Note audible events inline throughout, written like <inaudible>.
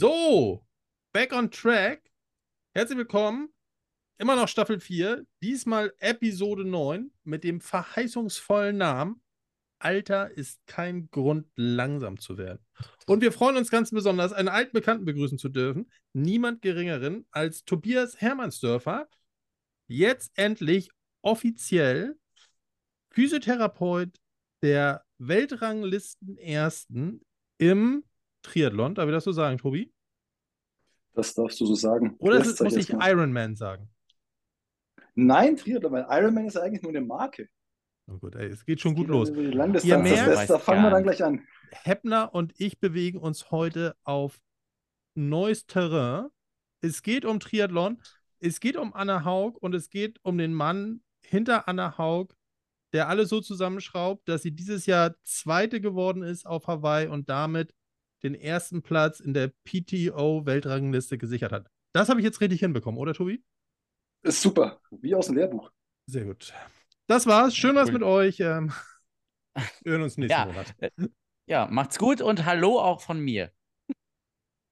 So, back on track. Herzlich willkommen. Immer noch Staffel 4, diesmal Episode 9 mit dem verheißungsvollen Namen Alter ist kein Grund, langsam zu werden. Und wir freuen uns ganz besonders, einen alten Bekannten begrüßen zu dürfen. Niemand geringeren als Tobias Hermannsdörfer. Jetzt endlich offiziell Physiotherapeut der Weltranglisten Ersten im Triathlon. Darf ich das so sagen, Tobi? Das darfst du so sagen. Oder ist, muss ich Ironman sagen? Nein, Triathlon, weil Ironman ist eigentlich nur eine Marke. Oh gut, ey, es geht schon es gut geht los. Ihr merkt, da fangen wir dann gleich an. Heppner und ich bewegen uns heute auf neues Terrain. Es geht um Triathlon, es geht um Anna Haug und es geht um den Mann hinter Anna Haug, der alles so zusammenschraubt, dass sie dieses Jahr Zweite geworden ist auf Hawaii und damit den ersten Platz in der PTO-Weltrangliste gesichert hat. Das habe ich jetzt richtig hinbekommen, oder Tobi? Ist super, wie aus dem Lehrbuch. Sehr gut. Das war's. Schön was mit euch. Ähm, <laughs> wir hören uns nächsten ja. Monat. Äh, ja, macht's gut und hallo auch von mir.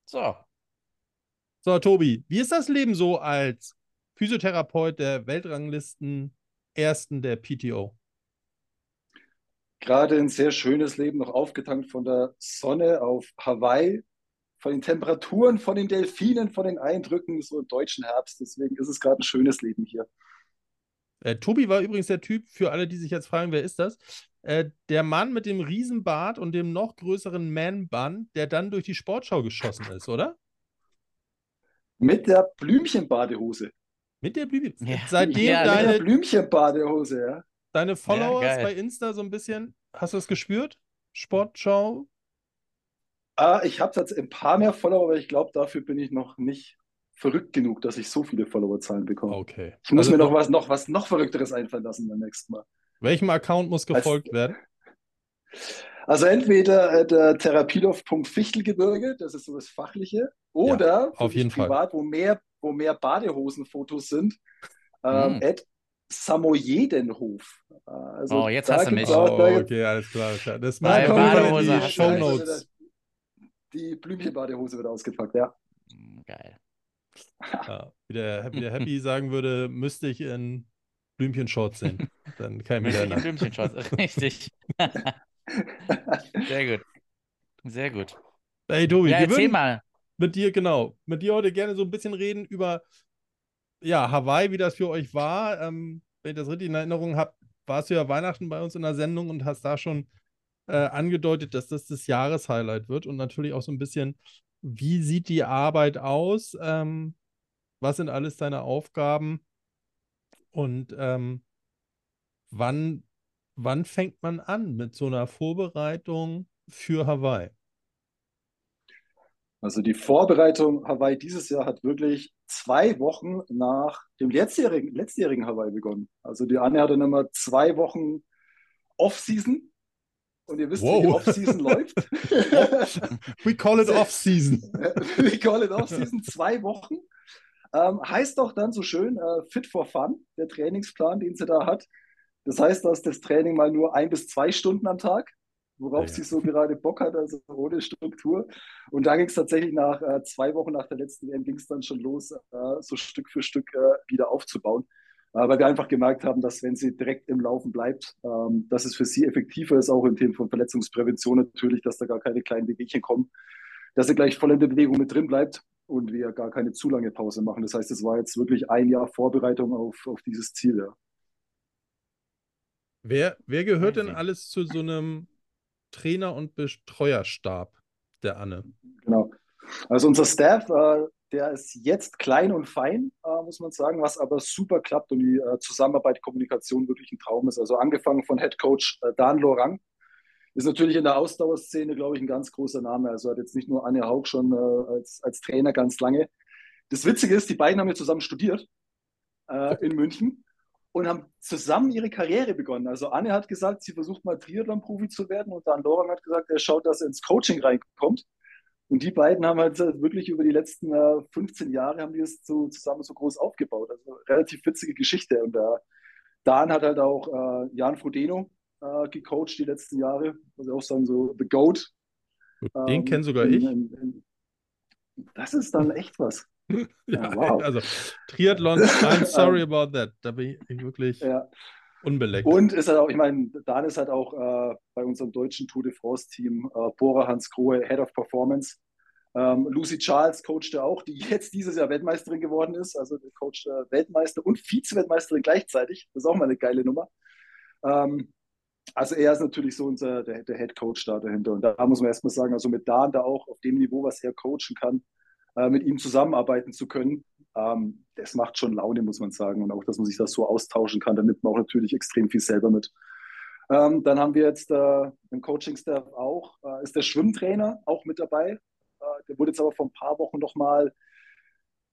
So. So, Tobi, wie ist das Leben so als Physiotherapeut der Weltranglisten Ersten der PTO? Gerade ein sehr schönes Leben, noch aufgetankt von der Sonne auf Hawaii, von den Temperaturen, von den Delfinen, von den Eindrücken, so im deutschen Herbst. Deswegen ist es gerade ein schönes Leben hier. Äh, Tobi war übrigens der Typ, für alle, die sich jetzt fragen, wer ist das? Äh, der Mann mit dem Riesenbart und dem noch größeren Man-Bun, der dann durch die Sportschau geschossen ist, oder? Mit der Blümchenbadehose. Mit der Blümchen. Ja. Seitdem Ja, Mit deine, der Blümchenbadehose, ja. deine Followers geil. bei Insta so ein bisschen, hast du das gespürt? Sportschau? Ah, ich habe jetzt ein paar mehr Follower, aber ich glaube, dafür bin ich noch nicht verrückt genug, dass ich so viele Followerzahlen bekomme. Okay. Ich muss Also mir noch was, noch was noch Verrückteres einfallen lassen beim nächsten Mal. Welchem Account muss gefolgt werden? Also entweder äh, der Therapieloft.fichtelgebirge, das ist so das Fachliche, oder auf für jeden mich Fall. privat, wo mehr, wo mehr Badehosenfotos sind, ähm, Mm. Samojedenhof. Also Oh, jetzt hast du mich. auch- Oh, okay, alles klar. Das mal Badehose in die hast du Show recht. Notes. Die Blümchenbadehose wird ausgepackt, ja. Hm, Geil. <laughs> Ja, wie, der, wie der Happy sagen würde, müsste ich in Blümchenshorts sehen. Dann kann ich mich Mit erinnern. Blümchenschutz, <laughs> richtig. <laughs> Sehr gut. Sehr gut. Hey Tobi, Ja, erzähl mal. mit dir, genau, mit dir heute gerne so ein bisschen reden über ja, Hawaii, wie das für euch war. Ähm, wenn ich das richtig in Erinnerung habe, warst du ja Weihnachten bei uns in der Sendung und hast da schon äh, angedeutet, dass das das Jahreshighlight wird und natürlich auch so ein bisschen, wie sieht die Arbeit aus? Ähm, was sind alles deine Aufgaben? Und ähm, wann, wann fängt man an mit so einer Vorbereitung für Hawaii? Also die Vorbereitung Hawaii dieses Jahr hat wirklich zwei Wochen nach dem letztjährigen, letztjährigen Hawaii begonnen. Also die Anne hatte nochmal zwei Wochen Off-Season. Und ihr wisst, wie die Wow. Off-Season läuft. <laughs> We call it <laughs> off-season. We call it Off-Season, zwei Wochen. Ähm, heißt doch dann so schön äh, Fit for Fun, der Trainingsplan, den sie da hat. Das heißt, dass das Training mal nur ein bis zwei Stunden am Tag, worauf Ja. sie so gerade Bock hat, also ohne Struktur. Und da ging es tatsächlich nach äh, zwei Wochen nach der letzten WM ging es dann schon los, äh, so Stück für Stück äh, wieder aufzubauen. Äh, weil wir einfach gemerkt haben, dass wenn sie direkt im Laufen bleibt, ähm, dass es für sie effektiver ist, auch im Thema von Verletzungsprävention natürlich, dass da gar keine kleinen Wehwehchen kommen, dass sie gleich voll in der Bewegung mit drin bleibt und wir gar keine zu lange Pause machen. Das heißt, es war jetzt wirklich ein Jahr Vorbereitung auf, auf dieses Ziel. Ja. Wer, wer gehört denn alles zu so einem Trainer- und Betreuerstab der Anne? Genau. Also unser Staff, äh, der ist jetzt klein und fein, äh, muss man sagen, was aber super klappt und die äh, Zusammenarbeit, Kommunikation wirklich ein Traum ist. Also angefangen von Head Coach äh, Dan Lorang, ist natürlich in der Ausdauerszene, glaube ich, ein ganz großer Name. Also hat jetzt nicht nur Anne Haug schon äh, als, als Trainer ganz lange. Das Witzige ist, die beiden haben ja zusammen studiert äh, in München und haben zusammen ihre Karriere begonnen. Also Anne hat gesagt, sie versucht mal Triathlon-Profi zu werden und Dan Lorang hat gesagt, er schaut, dass er ins Coaching reinkommt. Und die beiden haben halt wirklich über die letzten äh, 15 Jahre haben die es so zusammen so groß aufgebaut. Also relativ witzige Geschichte. Und äh, Dan hat halt auch äh, Jan Frodeno äh, gecoacht die letzten Jahre. Also auch sagen so The Goat. Den Ähm, kenn sogar in, ich. In, in, Das ist dann echt was. <laughs> Ja, Ja, wow. also Triathlon, I'm <laughs> sorry about that. Da bin ich wirklich Ja. unbeleckt. Und ist halt auch, ich meine, Dan ist halt auch äh, bei unserem deutschen Tour de France-Team, äh, Bora Hans Grohe, Head of Performance. Ähm, Lucy Charles coachte auch, die jetzt dieses Jahr Weltmeisterin geworden ist, also coacht äh, Weltmeister und Vize-Weltmeisterin gleichzeitig. Das ist auch mal eine geile Nummer. Ähm, also er ist natürlich so unser, der, der Head Coach da dahinter. Und da muss man erstmal sagen, also mit Dan da auch auf dem Niveau, was er coachen kann, äh, mit ihm zusammenarbeiten zu können, ähm, das macht schon Laune, muss man sagen. Und auch, dass man sich das so austauschen kann, da nimmt man auch natürlich extrem viel selber mit. Ähm, dann haben wir jetzt äh, im Coaching-Staff auch, äh, ist der Schwimmtrainer auch mit dabei. Äh, der wurde jetzt aber vor ein paar Wochen nochmal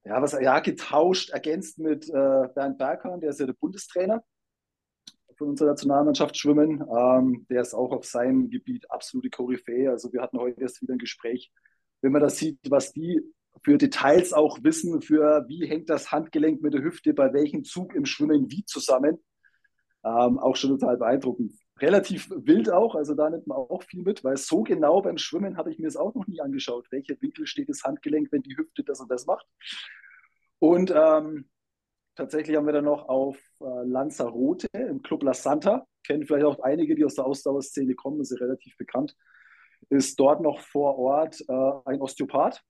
ja, was, ja, getauscht, ergänzt mit äh, Bernd Berghahn, der ist ja der Bundestrainer von unserer Nationalmannschaft Schwimmen. Ähm, der ist auch auf seinem Gebiet absolute Koryphäe. Also wir hatten heute erst wieder ein Gespräch. Wenn man das sieht, was die für Details auch wissen, für wie hängt das Handgelenk mit der Hüfte bei welchem Zug im Schwimmen wie zusammen, ähm, auch schon total beeindruckend. Relativ wild auch, also da nimmt man auch viel mit, weil so genau beim Schwimmen habe ich mir es auch noch nie angeschaut. Welcher Winkel steht das Handgelenk, wenn die Hüfte das und das macht? Und ähm, tatsächlich haben wir dann noch auf äh, Lanzarote im Club La Santa, kennen vielleicht auch einige, die aus der Ausdauerszene kommen, ist ja relativ bekannt, ist dort noch vor Ort äh, ein Osteopath,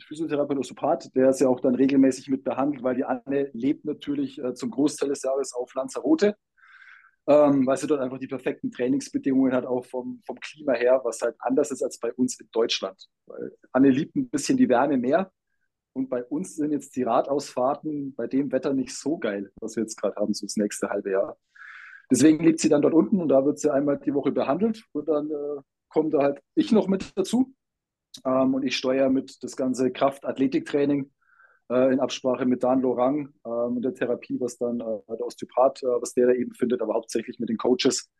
Physiotherapeut, Osteopath, der ist ja auch dann regelmäßig mit behandelt, weil die Anne lebt natürlich äh, zum Großteil des Jahres auf Lanzarote, ähm, weil sie dort einfach die perfekten Trainingsbedingungen hat, auch vom, vom Klima her, was halt anders ist als bei uns in Deutschland. Weil Anne liebt ein bisschen die Wärme mehr und bei uns sind jetzt die Radausfahrten bei dem Wetter nicht so geil, was wir jetzt gerade haben, so das nächste halbe Jahr. Deswegen lebt sie dann dort unten und da wird sie einmal die Woche behandelt und dann äh, kommt da halt ich noch mit dazu ähm, und ich steuere mit das ganze Kraft-Athletiktraining äh, in Absprache mit Dan Lorang ähm, und der Therapie, was dann äh, der Osteopath, äh, was der da eben findet, aber hauptsächlich mit den Coaches,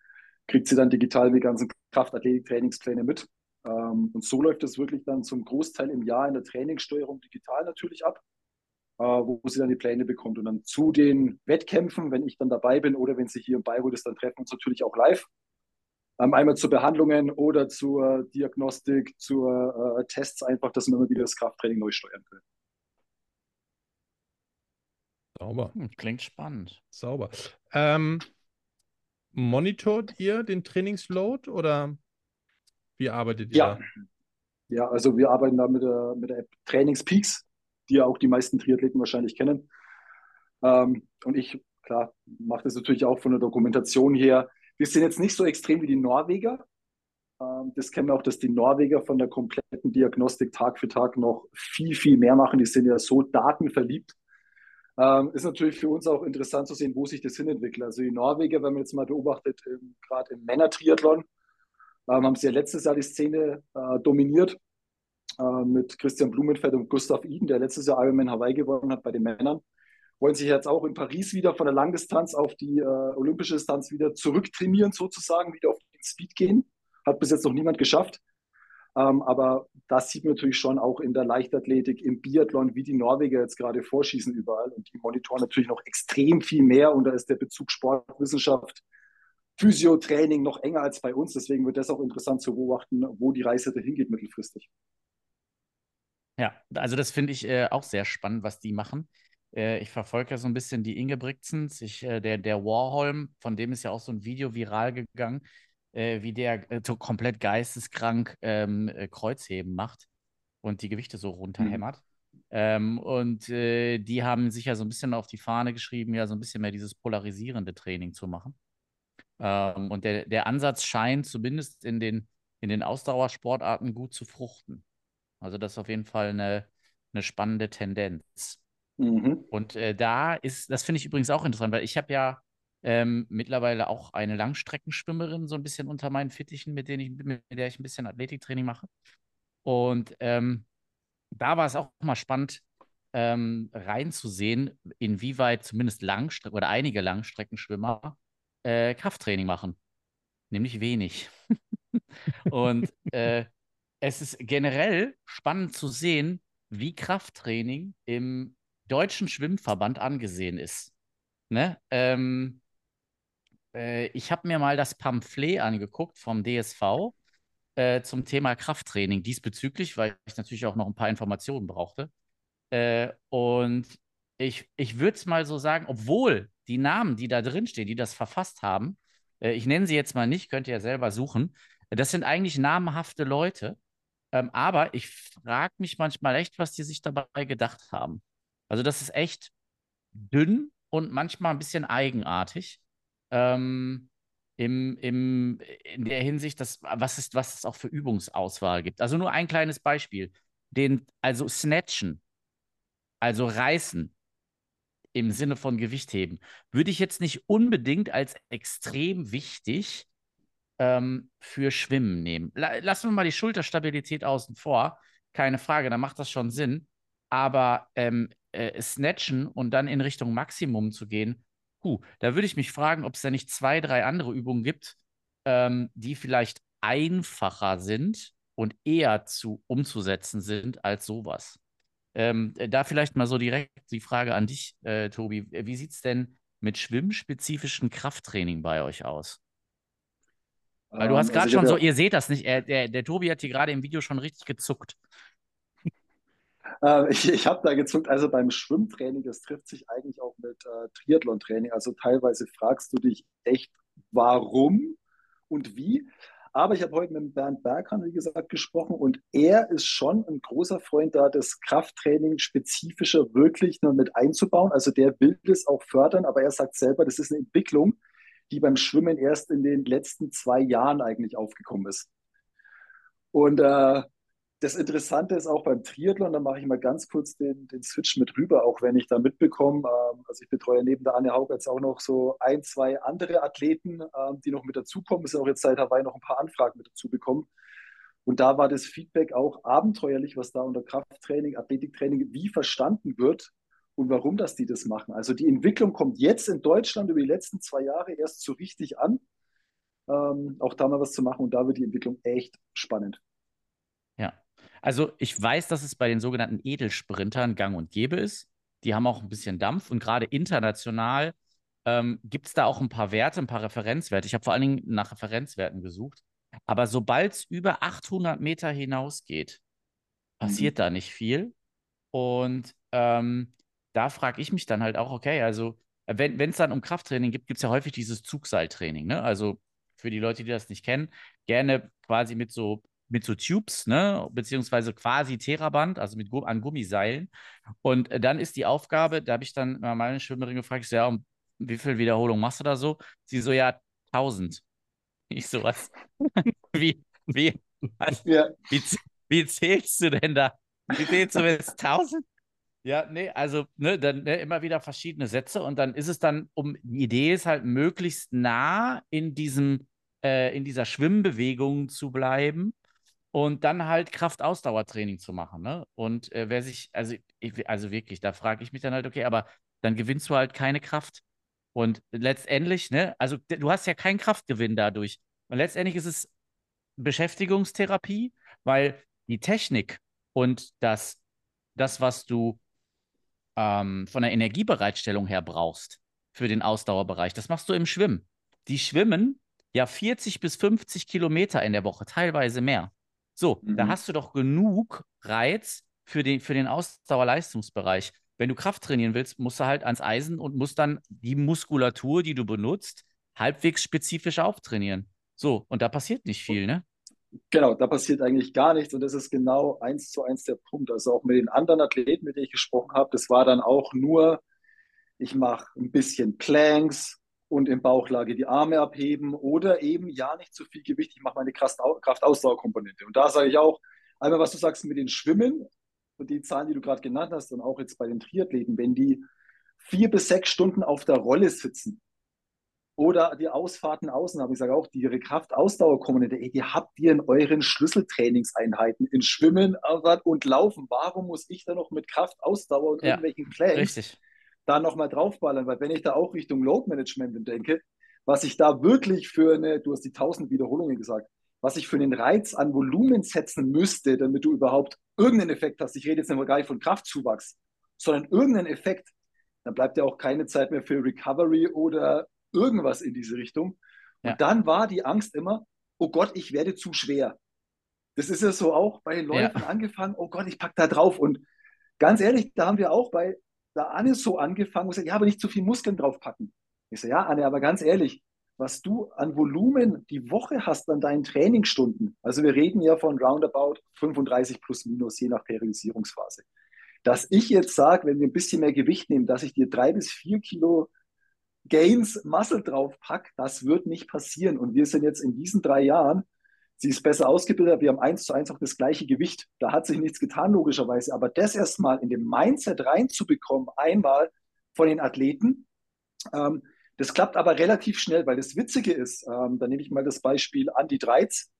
kriegt sie dann digital die ganzen Kraft-Athletik-Trainingspläne mit. Ähm, und so läuft es wirklich dann zum Großteil im Jahr in der Trainingssteuerung digital natürlich ab, äh, wo sie dann die Pläne bekommt. Und dann zu den Wettkämpfen, wenn ich dann dabei bin oder wenn sie hier in Bayreuth ist, dann treffen wir uns natürlich auch live. Ähm, einmal zu Behandlungen oder zur Diagnostik, zur äh, Tests einfach, dass wir immer wieder das Krafttraining neu steuern können. Sauber, Hm, klingt spannend. sauber. Ähm, monitort ihr den Trainingsload oder wie arbeitet ihr Ja, da? ja, also wir arbeiten da mit der, mit der App Trainingspeaks, die ja auch die meisten Triathleten wahrscheinlich kennen. Ähm, und ich, klar, mache das natürlich auch von der Dokumentation her. Wir sind jetzt nicht so extrem wie die Norweger. Ähm, das kennen wir auch, dass die Norweger von der kompletten Diagnostik Tag für Tag noch viel, viel mehr machen. Die sind ja so datenverliebt. Ähm, ist natürlich für uns auch interessant zu sehen, wo sich das hinentwickelt. Also die Norweger, wenn man jetzt mal beobachtet, ähm, gerade im Männertriathlon, haben sie ja letztes Jahr die Szene äh, dominiert äh, mit Christian Blumenfeld und Gustav Iden, der letztes Jahr Ironman Hawaii gewonnen hat bei den Männern. Wollen sich jetzt auch in Paris wieder von der Langdistanz auf die äh, olympische Distanz wieder zurücktrainieren, sozusagen, wieder auf den Speed gehen. Hat bis jetzt noch niemand geschafft. Ähm, aber das sieht man natürlich schon auch in der Leichtathletik, im Biathlon, wie die Norweger jetzt gerade vorschießen überall. Und die monitoren natürlich noch extrem viel mehr. Und da ist der Bezug Sportwissenschaft, Physiotraining noch enger als bei uns. Deswegen wird das auch interessant zu beobachten, wo die Reise dahin geht mittelfristig. Ja, also das finde ich äh, auch sehr spannend, was die machen. Äh, ich verfolge ja so ein bisschen die Ingebrigtsens. Ich, äh, der, der Warholm, von dem ist ja auch so ein Video viral gegangen, äh, wie der so komplett geisteskrank ähm, äh, Kreuzheben macht und die Gewichte so runterhämmert. Ähm, und die haben sich ja so ein bisschen auf die Fahne geschrieben, ja so ein bisschen mehr dieses polarisierende Training zu machen. Ähm, und der, der Ansatz scheint zumindest in den, in den Ausdauersportarten gut zu fruchten. Also das ist auf jeden Fall eine, eine spannende Tendenz. Mhm. Und äh, da ist, das finde ich übrigens auch interessant, weil ich habe ja ähm, mittlerweile auch eine Langstreckenschwimmerin so ein bisschen unter meinen Fittichen, mit, denen ich, mit der ich ein bisschen Athletiktraining mache. Und ähm, da war es auch mal spannend, ähm, reinzusehen, inwieweit zumindest Langstrecken oder einige Langstreckenschwimmer äh, Krafttraining machen. Nämlich wenig. <laughs> Und äh, es ist generell spannend zu sehen, wie Krafttraining im deutschen Schwimmverband angesehen ist. Ne? Ähm, äh, ich habe mir mal das Pamphlet angeguckt vom DSV äh, zum Thema Krafttraining diesbezüglich, weil ich natürlich auch noch ein paar Informationen brauchte. Äh, und ich, ich würde es mal so sagen, obwohl die Namen, die da drin stehen, die das verfasst haben, äh, ich nenne sie jetzt mal nicht, könnt ihr ja selber suchen, das sind eigentlich namhafte Leute. Ähm, aber ich frage mich manchmal echt, was die sich dabei gedacht haben. Also das ist echt dünn und manchmal ein bisschen eigenartig. Ähm, im, im, in der Hinsicht, dass, was, ist, was es auch für Übungsauswahl gibt. Also nur ein kleines Beispiel. Den, also Snatchen, also reißen im Sinne von Gewichtheben, würde ich jetzt nicht unbedingt als extrem wichtig ähm, für Schwimmen nehmen. lassen wir mal die Schulterstabilität außen vor. Keine Frage, da macht das schon Sinn. Aber ähm, äh, Snatchen und dann in Richtung Maximum zu gehen, puh, da würde ich mich fragen, ob es da nicht zwei, drei andere Übungen gibt, ähm, die vielleicht einfacher sind und eher zu umzusetzen sind als sowas. Ähm, da vielleicht mal so direkt die Frage an dich, äh, Tobi. Wie sieht es denn mit schwimmspezifischen Krafttraining bei euch aus? Weil du hast ähm, gerade also schon so, ihr seht das nicht, er, der, der Tobi hat hier gerade im Video schon richtig gezuckt. Äh, <laughs> ich ich habe da gezuckt, also beim Schwimmtraining, das trifft sich eigentlich auch mit äh, Triathlon-Training. Also teilweise fragst du dich echt, warum und wie. Aber ich habe heute mit Bernd Berghahn, wie gesagt, gesprochen und er ist schon ein großer Freund da, das Krafttraining spezifischer wirklich nur mit einzubauen. Also der will das auch fördern, aber er sagt selber, das ist eine Entwicklung, die beim Schwimmen erst in den letzten zwei Jahren eigentlich aufgekommen ist. Und äh, das Interessante ist auch beim Triathlon, da mache ich mal ganz kurz den, den Switch mit rüber, auch wenn ich da mitbekomme, ähm, also ich betreue neben der Anne Haug jetzt auch noch so ein, zwei andere Athleten, ähm, die noch mit dazukommen. Es sind auch jetzt seit Hawaii noch ein paar Anfragen mit dazu bekommen. Und da war das Feedback auch abenteuerlich, was da unter Krafttraining, Athletiktraining wie verstanden wird und warum das die das machen. Also die Entwicklung kommt jetzt in Deutschland über die letzten zwei Jahre erst so richtig an, ähm, auch da mal was zu machen und da wird die Entwicklung echt spannend. Also ich weiß, dass es bei den sogenannten Edelsprintern gang und gäbe ist. Die haben auch ein bisschen Dampf und gerade international ähm, gibt es da auch ein paar Werte, ein paar Referenzwerte. Ich habe vor allen Dingen nach Referenzwerten gesucht. Aber sobald es über 800 Meter hinausgeht, passiert mhm. da nicht viel. Und ähm, da frage ich mich dann halt auch, okay, also wenn es dann um Krafttraining gibt, gibt es ja häufig dieses Zugseiltraining. Ne? Also für die Leute, die das nicht kennen, gerne quasi mit so mit so Tubes, ne, beziehungsweise quasi Theraband, also mit an Gummiseilen. Und äh, dann ist die Aufgabe, da habe ich dann meine Schwimmerin gefragt, ich so, ja, um wie viel Wiederholung machst du da so? Sie so, ja, 1000. Ich so, was? <laughs> wie, wie, was, ja. wie, wie zählst du denn da? Wie zählst du jetzt 1000? Ja, nee, also ne, dann ne, immer wieder verschiedene Sätze und dann ist es dann, um die Idee ist halt möglichst nah in diesem, äh, in dieser Schwimmbewegung zu bleiben und dann halt Kraftausdauertraining zu machen. Ne? Und äh, wer sich, also, ich, also wirklich, da frage ich mich dann halt, okay, aber dann gewinnst du halt keine Kraft. Und letztendlich, ne, also du hast ja keinen Kraftgewinn dadurch. Und letztendlich ist es Beschäftigungstherapie, weil die Technik und das, das was du ähm, von der Energiebereitstellung her brauchst für den Ausdauerbereich. Das machst du im Schwimmen. Die schwimmen ja 40 bis 50 Kilometer in der Woche, teilweise mehr. So, mhm. da hast du doch genug Reiz für den, für den Ausdauerleistungsbereich. Wenn du Kraft trainieren willst, musst du halt ans Eisen und musst dann die Muskulatur, die du benutzt, halbwegs spezifisch auftrainieren. So, und da passiert nicht viel, ne? Genau, da passiert eigentlich gar nichts und das ist genau eins zu eins der Punkt. Also auch mit den anderen Athleten, mit denen ich gesprochen habe, das war dann auch nur, ich mache ein bisschen Planks und in Bauchlage die Arme abheben oder eben ja nicht zu viel Gewicht, ich mache meine Kraftausdauerkomponente. Und da sage ich auch, einmal was du sagst mit den Schwimmen und die Zahlen, die du gerade genannt hast und auch jetzt bei den Triathleten, wenn die vier bis sechs Stunden auf der Rolle sitzen, oder die Ausfahrten außen, aber ich sage auch, die ihre Kraftausdauerkomponente, ey, die habt ihr in euren Schlüsseltrainingseinheiten, in Schwimmen und Laufen. Warum muss ich da noch mit Kraftausdauer und ja, irgendwelchen Planks richtig. Da nochmal draufballern? Weil wenn ich da auch Richtung Load Management denke, was ich da wirklich für eine, du hast die 1000 Wiederholungen gesagt, was ich für einen Reiz an Volumen setzen müsste, damit du überhaupt irgendeinen Effekt hast. Ich rede jetzt nicht gar nicht von Kraftzuwachs, sondern irgendeinen Effekt. Dann bleibt ja auch keine Zeit mehr für Recovery oder irgendwas in diese Richtung. Und ja. dann war die Angst immer, oh Gott, ich werde zu schwer. Das ist ja so auch bei den Läufen ja. angefangen, oh Gott, ich packe da drauf. Und ganz ehrlich, da haben wir auch bei der Anne so angefangen und gesagt, ja, aber nicht zu viel Muskeln draufpacken. Ich so, ja, Anne, aber ganz ehrlich, was du an Volumen die Woche hast an deinen Trainingsstunden, also wir reden ja von roundabout 35 plus minus, je nach Periodisierungsphase. Dass ich jetzt sage, wenn wir ein bisschen mehr Gewicht nehmen, dass ich dir drei bis vier Kilo Gains Muscle drauf pack, das wird nicht passieren. Und wir sind jetzt in diesen drei Jahren, sie ist besser ausgebildet, wir haben eins zu eins auch das gleiche Gewicht. Da hat sich nichts getan, logischerweise. Aber das erstmal in dem Mindset reinzubekommen, einmal von den Athleten, ähm, das klappt aber relativ schnell, weil das Witzige ist, ähm, da nehme ich mal das Beispiel Andy Dreiz,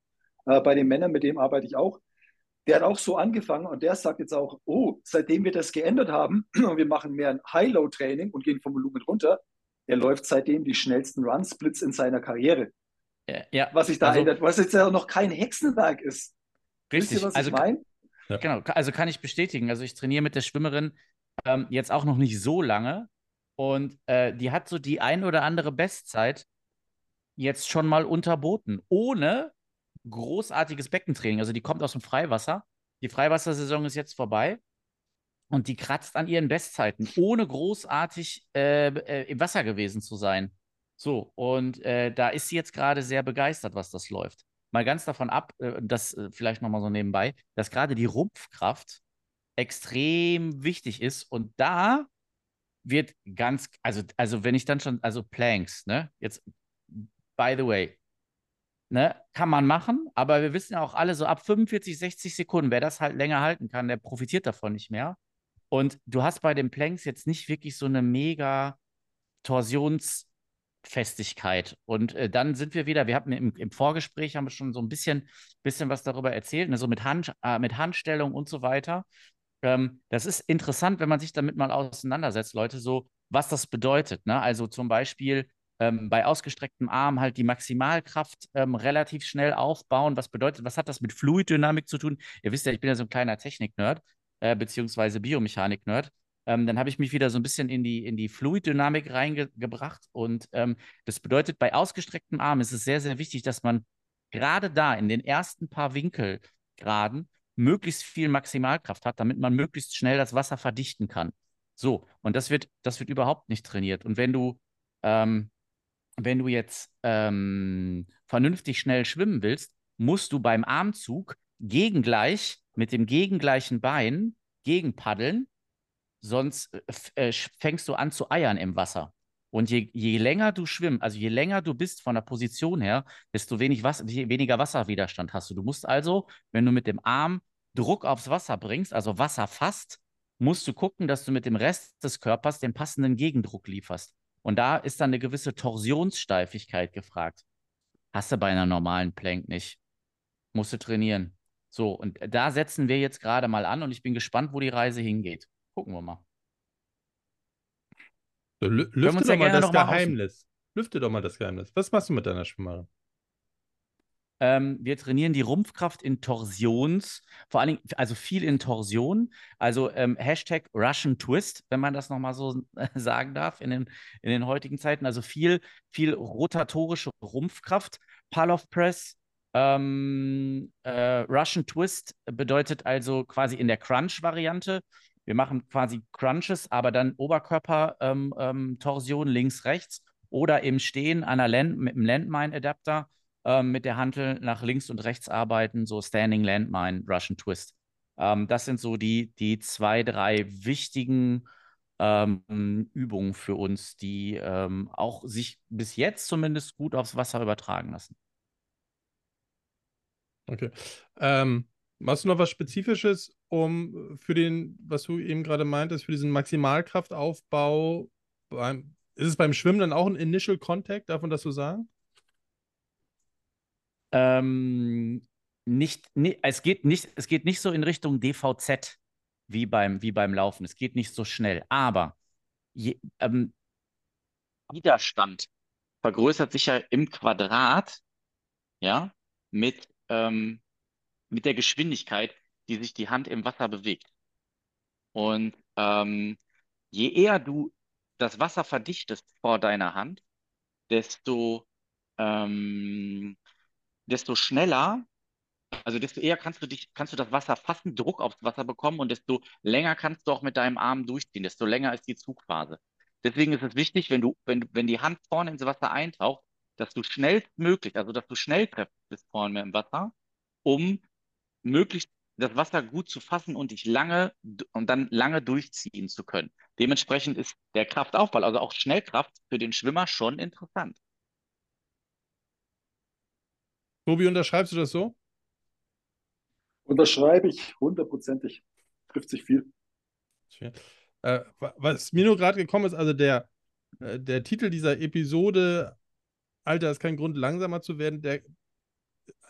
äh, bei den Männern, mit dem arbeite ich auch. Der hat auch so angefangen und der sagt jetzt auch, oh, seitdem wir das geändert haben <clears throat> und wir machen mehr ein High-Low-Training und gehen vom Volumen runter, er läuft seitdem die schnellsten Run-Splits in seiner Karriere. Ja, ja. Was sich da also, ändert, was jetzt ja noch kein Hexenwerk ist. Richtig, Wisst ihr, was also, ich meine? Genau, also kann ich bestätigen. Also ich trainiere mit der Schwimmerin ähm, jetzt auch noch nicht so lange, und äh, die hat so die ein oder andere Bestzeit jetzt schon mal unterboten, ohne großartiges Beckentraining. Also die kommt aus dem Freiwasser. Die Freiwassersaison ist jetzt vorbei. Und die kratzt an ihren Bestzeiten, ohne großartig äh, äh, im Wasser gewesen zu sein. So, und äh, da ist sie jetzt gerade sehr begeistert, was das läuft. Mal ganz davon ab, äh, das äh, vielleicht nochmal so nebenbei, dass gerade die Rumpfkraft extrem wichtig ist. Und da wird ganz, also, also wenn ich dann schon, also Planks, ne? Jetzt, by the way, ne? Kann man machen, aber wir wissen ja auch alle so ab 45, 60 Sekunden, wer das halt länger halten kann, der profitiert davon nicht mehr. Und du hast bei den Planks jetzt nicht wirklich so eine mega Torsionsfestigkeit. Und äh, dann sind wir wieder, wir hatten im, im, Vorgespräch haben wir schon so ein bisschen, bisschen was darüber erzählt, ne? so mit, Hand, äh, mit Handstellung und so weiter. Ähm, das ist interessant, wenn man sich damit mal auseinandersetzt, Leute, so was das bedeutet. Ne? Also zum Beispiel ähm, bei ausgestrecktem Arm halt die Maximalkraft ähm, relativ schnell aufbauen. Was bedeutet, was hat das mit Fluiddynamik zu tun? Ihr wisst ja, ich bin ja so ein kleiner Technik-Nerd, äh, beziehungsweise Biomechanik-Nerd. Ähm, dann habe ich mich wieder so ein bisschen in die, in die Fluiddynamik reingebracht. Und ähm, das bedeutet, bei ausgestrecktem Arm ist es sehr, sehr wichtig, dass man gerade da in den ersten paar Winkelgraden möglichst viel Maximalkraft hat, damit man möglichst schnell das Wasser verdichten kann. So, und das wird, das wird überhaupt nicht trainiert. Und wenn du, ähm, wenn du jetzt ähm, vernünftig schnell schwimmen willst, musst du beim Armzug gegengleich mit dem gegengleichen Bein gegenpaddeln, sonst äh, äh fängst du an zu eiern im Wasser. Und je, je länger du schwimmst, also je länger du bist von der Position her, desto wenig Wasser, weniger Wasserwiderstand hast du. Du musst also, wenn du mit dem Arm Druck aufs Wasser bringst, also Wasser fasst, musst du gucken, dass du mit dem Rest des Körpers den passenden Gegendruck lieferst. Und da ist dann eine gewisse Torsionssteifigkeit gefragt. Hast du bei einer normalen Plank nicht. Musst du trainieren. So, und da setzen wir jetzt gerade mal an und ich bin gespannt, wo die Reise hingeht. Gucken wir mal. So, lüfte doch mal das Geheimnis. Lüfte doch mal das Geheimnis. Was machst du mit deiner Schwimmerin? Ähm, wir trainieren die Rumpfkraft in Torsions, vor allen Dingen, also viel in Torsion. Also ähm, Hashtag Russian Twist, wenn man das nochmal so äh, <laughs> sagen darf in den, in den heutigen Zeiten. Also viel, viel rotatorische Rumpfkraft. Palov Press, ähm, äh, Russian Twist bedeutet also quasi in der Crunch-Variante wir machen quasi Crunches, aber dann Oberkörper-Torsion ähm, ähm, links, rechts oder im Stehen an der Land mit dem Landmine-Adapter ähm, mit der Hantel nach links und rechts arbeiten, so Standing Landmine, Russian Twist. Ähm, das sind so die, die zwei, drei wichtigen ähm, Übungen für uns, die ähm, auch sich bis jetzt zumindest gut aufs Wasser übertragen lassen. Okay. Ähm, Machst du noch was Spezifisches, um für den, was du eben gerade meintest, für diesen Maximalkraftaufbau? Beim, ist es beim Schwimmen dann auch ein Initial Contact, darf man das so sagen? Ähm, nicht, nicht, es, geht nicht, es geht nicht so in Richtung DVZ wie beim, wie beim Laufen. Es geht nicht so schnell. Aber je, ähm, Widerstand vergrößert sich ja im Quadrat, ja, mit ähm, mit der Geschwindigkeit, die sich die Hand im Wasser bewegt. Und ähm, je eher du das Wasser verdichtest vor deiner Hand, desto, ähm, desto schneller Also desto eher kannst du dich, kannst du das Wasser fassen, Druck aufs Wasser bekommen und desto länger kannst du auch mit deinem Arm durchziehen, desto länger ist die Zugphase. Deswegen ist es wichtig, wenn du, wenn, wenn die Hand vorne ins Wasser eintaucht, dass du schnellstmöglich, also dass du schnell treffst bist vorne im Wasser, um möglichst das Wasser gut zu fassen und dich lange und dann lange durchziehen zu können. Dementsprechend ist der Kraftaufbau, also auch Schnellkraft für den Schwimmer schon interessant. Tobi, unterschreibst du das so? Unterschreibe ich hundertprozentig. Trifft sich viel. Äh, was mir nur gerade gekommen ist, also der, äh, der Titel dieser Episode, Alter, ist kein Grund, langsamer zu werden, der,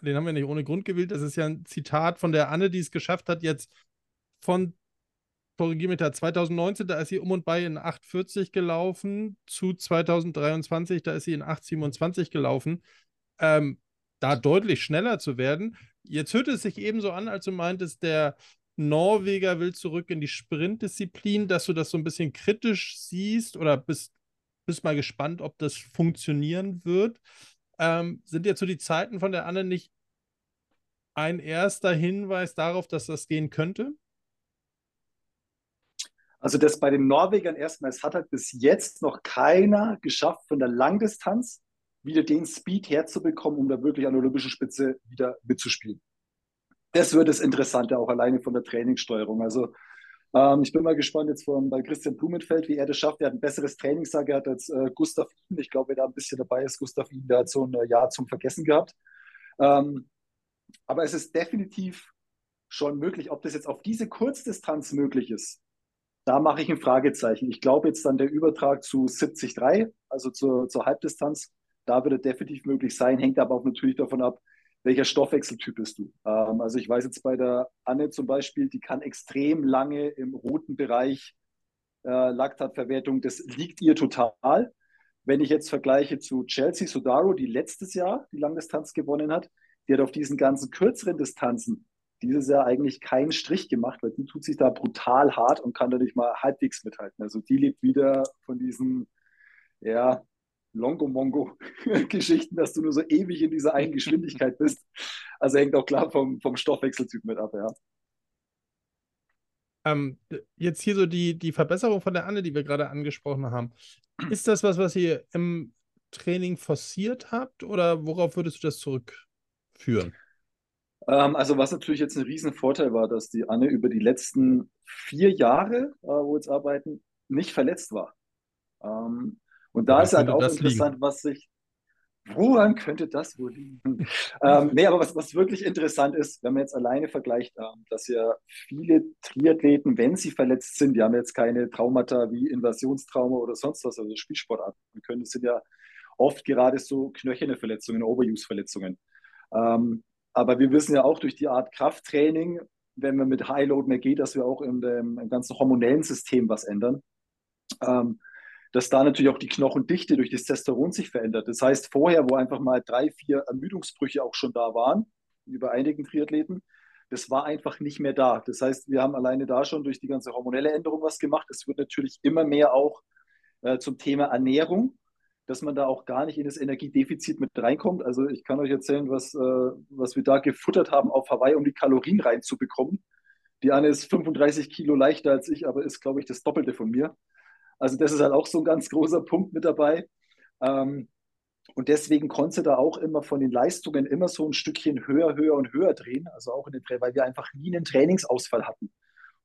den haben wir nicht ohne Grund gewählt. Das ist ja ein Zitat von der Anne, die es geschafft hat, jetzt von, da, 2019, da ist sie um und bei in 8,40 gelaufen, zu 2023, da ist sie in 8,27 gelaufen. Ähm, da deutlich schneller zu werden. Jetzt hört es sich ebenso an, als du meintest, der Norweger will zurück in die Sprintdisziplin, dass du das so ein bisschen kritisch siehst oder bist, bist mal gespannt, ob das funktionieren wird. Ähm, sind jetzt so die Zeiten von der Anne nicht ein erster Hinweis darauf, dass das gehen könnte? Also das bei den Norwegern erstmal, es hat halt bis jetzt noch keiner geschafft von der Langdistanz wieder den Speed herzubekommen, um da wirklich an der Olympischen Spitze wieder mitzuspielen. Das wird das Interessante auch alleine von der Trainingssteuerung. Also ähm, ich bin mal gespannt jetzt von, bei Christian Blumenfeld, wie er das schafft. Er hat ein besseres Trainingstag gehabt als äh, Gustav Iden. Ich glaube, wer da ein bisschen dabei ist, Gustav Iden, der hat so ein Jahr zum Vergessen gehabt. Ähm, aber es ist definitiv schon möglich, ob das jetzt auf diese Kurzdistanz möglich ist. Da mache ich ein Fragezeichen. Ich glaube jetzt dann der Übertrag zu 70-3, also zur, zur Halbdistanz, da wird es definitiv möglich sein, hängt aber auch natürlich davon ab, welcher Stoffwechseltyp bist du. Ähm, also ich weiß jetzt bei der Anne zum Beispiel, die kann extrem lange im roten Bereich äh, Laktatverwertung, das liegt ihr total. Wenn ich jetzt vergleiche zu Chelsea Sodaro, die letztes Jahr die Langdistanz gewonnen hat, die hat auf diesen ganzen kürzeren Distanzen dieses Jahr eigentlich keinen Strich gemacht, weil die tut sich da brutal hart und kann da nicht mal halbwegs mithalten. Also die lebt wieder von diesen, ja, Longo-Mongo-Geschichten, <laughs> dass du nur so ewig in dieser einen Geschwindigkeit bist. Also hängt auch klar vom, vom Stoffwechseltyp mit ab, ja. Ähm, jetzt hier so die, die Verbesserung von der Anne, die wir gerade angesprochen haben. Ist das was, was ihr im Training forciert habt oder worauf würdest du das zurückführen? Ähm, also was natürlich jetzt ein Riesenvorteil war, dass die Anne über die letzten vier Jahre, äh, wo wir jetzt arbeiten, nicht verletzt war. Ähm, und da ist halt auch interessant, liegen? was sich, woran könnte das wohl liegen? <laughs> ähm, nee, aber was, was wirklich interessant ist, wenn man jetzt alleine vergleicht, ähm, dass ja viele Triathleten, wenn sie verletzt sind, die haben jetzt keine Traumata wie Invasionstrauma oder sonst was, also Spielsportarten können, das sind ja oft gerade so knöcherne Verletzungen, Overuse-Verletzungen. Ähm, aber wir wissen ja auch durch die Art Krafttraining, wenn man mit High Load mehr geht, dass wir auch im, im ganzen hormonellen System was ändern. Ähm, dass da natürlich auch die Knochendichte durch das Testosteron sich verändert. Das heißt, vorher, wo einfach mal drei, vier Ermüdungsbrüche auch schon da waren, bei einigen Triathleten, das war einfach nicht mehr da. Das heißt, wir haben alleine da schon durch die ganze hormonelle Änderung was gemacht. Es wird natürlich immer mehr auch äh, zum Thema Ernährung, dass man da auch gar nicht in das Energiedefizit mit reinkommt. Also ich kann euch erzählen, was, äh, was wir da gefuttert haben auf Hawaii, um die Kalorien reinzubekommen. Die eine ist 35 Kilo leichter als ich, aber ist, glaube ich, das Doppelte von mir. Also das ist halt auch so ein ganz großer Punkt mit dabei. Ähm, und deswegen konnte da auch immer von den Leistungen immer so ein Stückchen höher, höher und höher drehen. Also auch in den weil wir einfach nie einen Trainingsausfall hatten.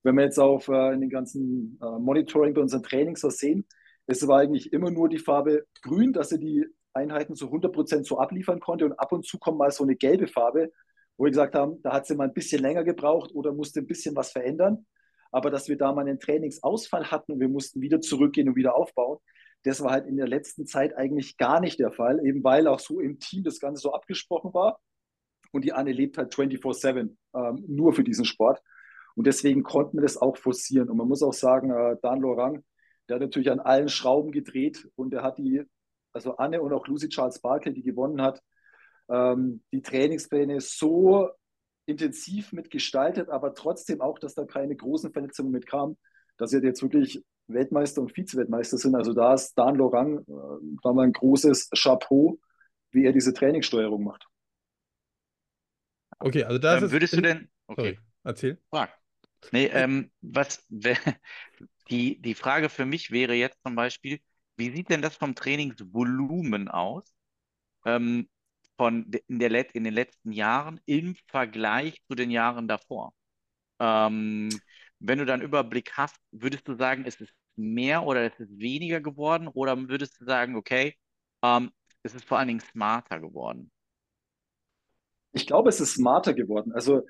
Wenn wir jetzt auf äh, in den ganzen äh, Monitoring bei unseren Trainings was sehen, es war eigentlich immer nur die Farbe grün, dass sie die Einheiten zu 100 Prozent so abliefern konnte. Und ab und zu kommt mal so eine gelbe Farbe, wo wir gesagt haben, da hat sie mal ein bisschen länger gebraucht oder musste ein bisschen was verändern. Aber dass wir da mal einen Trainingsausfall hatten und wir mussten wieder zurückgehen und wieder aufbauen, das war halt in der letzten Zeit eigentlich gar nicht der Fall, eben weil auch so im Team das Ganze so abgesprochen war. Und die Anne lebt halt 24-7 ähm, nur für diesen Sport. Und deswegen konnten wir das auch forcieren. Und man muss auch sagen, äh, Dan Lorang, der hat natürlich an allen Schrauben gedreht und der hat die, also Anne und auch Lucy Charles Barkley, die gewonnen hat, ähm, die Trainingspläne so intensiv mitgestaltet, aber trotzdem auch, dass da keine großen Verletzungen mitkamen, dass sie jetzt wirklich Weltmeister und Vize-Weltmeister sind. Also da ist Dan Lorang äh, mal ein großes Chapeau, wie er diese Trainingssteuerung macht. Okay, also da Ähm, würdest es. du denn, okay, Sorry, erzähl. frag. Nee, ähm, was, <laughs> die, die Frage für mich wäre jetzt zum Beispiel, wie sieht denn das vom Trainingsvolumen aus, ähm, von in der, in den letzten Jahren im Vergleich zu den Jahren davor? Ähm, wenn du dann Überblick hast, würdest du sagen, ist es mehr oder ist es weniger geworden? Oder würdest du sagen, okay, ähm, es ist vor allen Dingen smarter geworden? Ich glaube, es ist smarter geworden. Also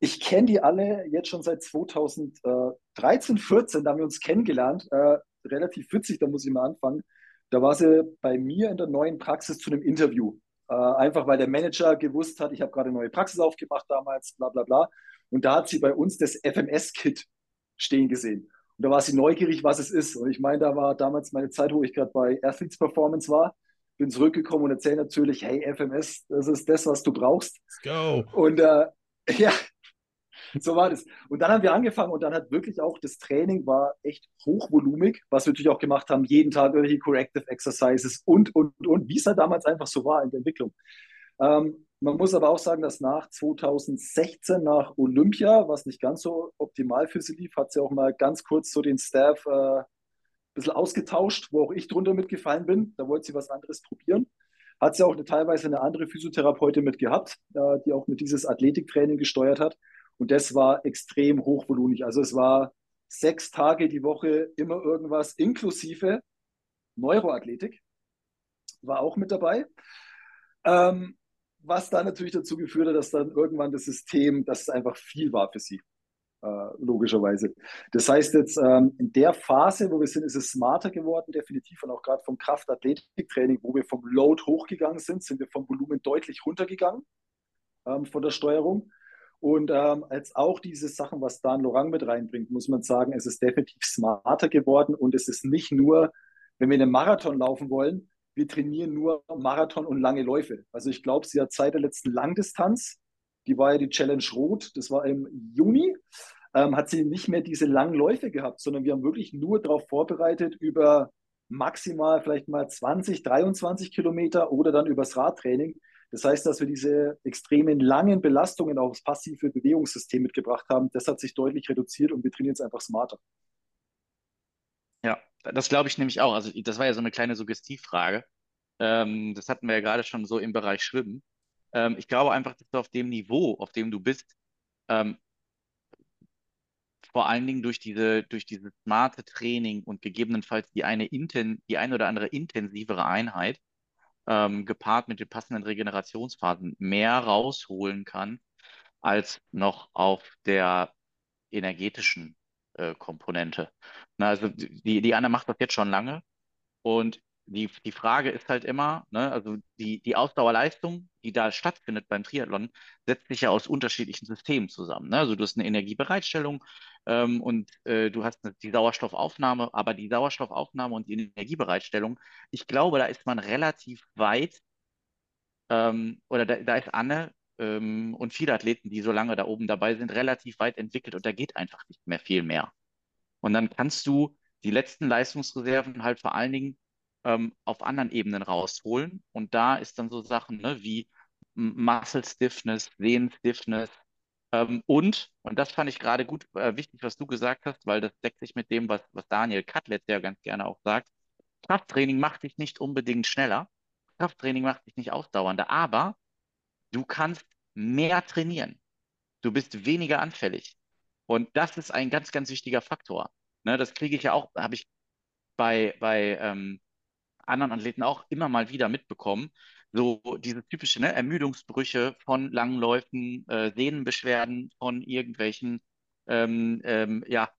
ich kenne die alle jetzt schon seit 2013, 14, da haben wir uns kennengelernt. Äh, relativ witzig, da muss ich mal anfangen. Da war sie bei mir in der neuen Praxis zu einem Interview. Äh, einfach weil der Manager gewusst hat, ich habe gerade eine neue Praxis aufgemacht damals, bla bla bla. Und da hat sie bei uns das FMS-Kit stehen gesehen. Und da war sie neugierig, was es ist. Und ich meine, da war damals meine Zeit, wo ich gerade bei Athletes Performance war. Bin zurückgekommen und erzähle natürlich, hey, FMS, das ist das, was du brauchst. Let's go. Und äh, <laughs> ja, <laughs> so war das. Und dann haben wir angefangen und dann hat wirklich auch das Training war echt hochvolumig, was wir natürlich auch gemacht haben, jeden Tag irgendwelche Corrective Exercises und, und, und, wie es halt damals einfach so war in der Entwicklung. Ähm, man muss aber auch sagen, dass nach 2016, nach Olympia, was nicht ganz so optimal für sie lief, hat sie auch mal ganz kurz so den Staff äh, ein bisschen ausgetauscht, wo auch ich drunter mitgefallen bin. Da wollte sie was anderes probieren. Hat sie auch eine, teilweise eine andere Physiotherapeutin mit gehabt, äh, die auch mit dieses Athletiktraining gesteuert hat. Und das war extrem hochvolumig. Also es war sechs Tage die Woche immer irgendwas, inklusive Neuroathletik, war auch mit dabei. Ähm, was dann natürlich dazu geführt hat, dass dann irgendwann das System, dass es einfach viel war für sie, äh, logischerweise. Das heißt jetzt, ähm, in der Phase, wo wir sind, ist es smarter geworden, definitiv. Und auch gerade vom Kraftathletiktraining, wo wir vom Load hochgegangen sind, sind wir vom Volumen deutlich runtergegangen ähm, von der Steuerung. Und ähm, als auch diese Sachen, was Dan Lorang mit reinbringt, muss man sagen, es ist definitiv smarter geworden und es ist nicht nur, wenn wir einen Marathon laufen wollen, wir trainieren nur Marathon und lange Läufe. Also ich glaube, sie hat seit der letzten Langdistanz, die war ja die Challenge Rot, das war im Juni, ähm, hat sie nicht mehr diese langen Läufe gehabt, sondern wir haben wirklich nur darauf vorbereitet über maximal vielleicht mal 20, 23 Kilometer oder dann übers Radtraining. Das heißt, dass wir diese extremen langen Belastungen aufs passive Bewegungssystem mitgebracht haben, das hat sich deutlich reduziert und wir trainieren jetzt einfach smarter. Ja, das glaube ich nämlich auch. Also das war ja so eine kleine Suggestivfrage. Ähm, das hatten wir ja gerade schon so im Bereich Schwimmen. Ähm, ich glaube einfach, dass du auf dem Niveau, auf dem du bist, ähm, vor allen Dingen durch diese, durch dieses smarte Training und gegebenenfalls die eine, inten, die ein oder andere intensivere Einheit, ähm, gepaart mit den passenden Regenerationsphasen, mehr rausholen kann, als noch auf der energetischen äh, Komponente. Na, also die, die Anna macht das jetzt schon lange und die, die Frage ist halt immer, ne, also die, die Ausdauerleistung, die da stattfindet beim Triathlon, setzt sich ja aus unterschiedlichen Systemen zusammen. Ne? Also du hast eine Energiebereitstellung ähm, und äh, du hast eine, die Sauerstoffaufnahme, aber die Sauerstoffaufnahme und die Energiebereitstellung, ich glaube, da ist man relativ weit ähm, oder da, da ist Anne ähm, und viele Athleten, die so lange da oben dabei sind, relativ weit entwickelt und da geht einfach nicht mehr viel mehr. Und dann kannst du die letzten Leistungsreserven halt vor allen Dingen ähm, auf anderen Ebenen rausholen. Und da ist dann so Sachen ne, wie Muscle Stiffness, Sehnen Stiffness ähm, und, und das fand ich gerade gut äh, wichtig, was du gesagt hast, weil das deckt sich mit dem, was, was Daniel Katlitz ja ganz gerne auch sagt. Krafttraining macht dich nicht unbedingt schneller. Krafttraining macht dich nicht ausdauernder, aber du kannst mehr trainieren. Du bist weniger anfällig. Und das ist ein ganz, ganz wichtiger Faktor. Ne, das kriege ich ja auch, habe ich bei, bei ähm, anderen Athleten auch immer mal wieder mitbekommen. So diese typische ne, Ermüdungsbrüche von langen Läufen, äh, Sehnenbeschwerden von irgendwelchen ähm, ähm, ja,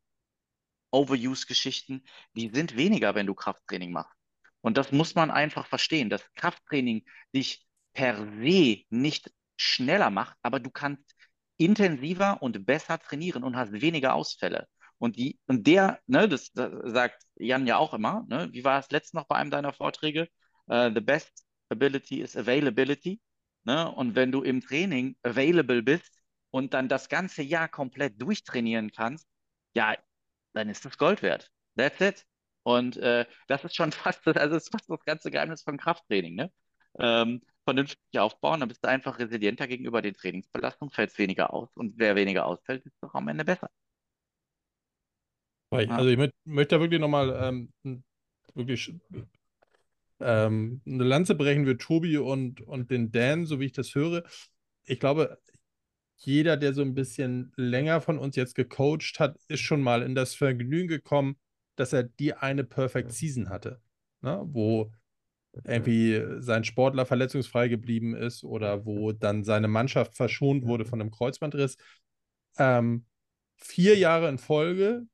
Overuse-Geschichten, die sind weniger, wenn du Krafttraining machst. Und das muss man einfach verstehen, dass Krafttraining dich per se nicht schneller macht, aber du kannst intensiver und besser trainieren und hast weniger Ausfälle. Und, die, und der, ne, das, das sagt Jan ja auch immer, ne, wie war es letztens noch bei einem deiner Vorträge? Uh, the best ability is availability. Ne? Und wenn du im Training available bist und dann das ganze Jahr komplett durchtrainieren kannst, ja, dann ist das Gold wert. That's it. Und äh, das ist schon <laughs> fast, also das ist fast das ganze Geheimnis von Krafttraining. Ne? Ähm, vernünftig aufbauen, dann bist du einfach resilienter gegenüber den Trainingsbelastungen, fällst weniger aus und wer weniger ausfällt, ist doch am Ende besser. Also ich möchte, möchte da wirklich nochmal ähm, wirklich ähm, eine Lanze brechen für Tobi und, und den Dan, so wie ich das höre. Ich glaube, jeder, der so ein bisschen länger von uns jetzt gecoacht hat, ist schon mal in das Vergnügen gekommen, dass er die eine Perfect Season hatte, ne? wo irgendwie sein Sportler verletzungsfrei geblieben ist oder wo dann seine Mannschaft verschont wurde von einem Kreuzbandriss. Ähm, vier Jahre in Folge,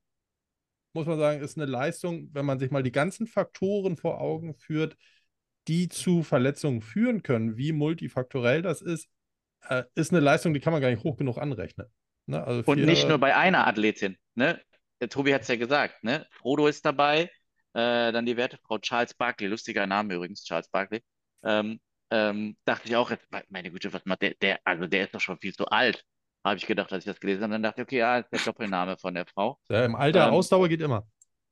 muss man sagen, ist eine Leistung, wenn man sich mal die ganzen Faktoren vor Augen führt, die zu Verletzungen führen können, wie multifaktorell das ist, äh, ist eine Leistung, die kann man gar nicht hoch genug anrechnen. Ne? Also Und nicht nur bei einer Athletin. Ne? Der Tobi hat es ja gesagt. Ne? Frodo ist dabei, äh, dann die werte Frau Charles Barkley, lustiger Name übrigens, Charles Barkley. Ähm, ähm, dachte ich auch, meine Güte, was macht der, der, also der ist doch schon viel zu alt, habe ich gedacht, als ich das gelesen habe. Dann dachte ich, okay, ja, ist der Doppelname von der Frau. Ja, Im Alter, ähm, Ausdauer geht immer.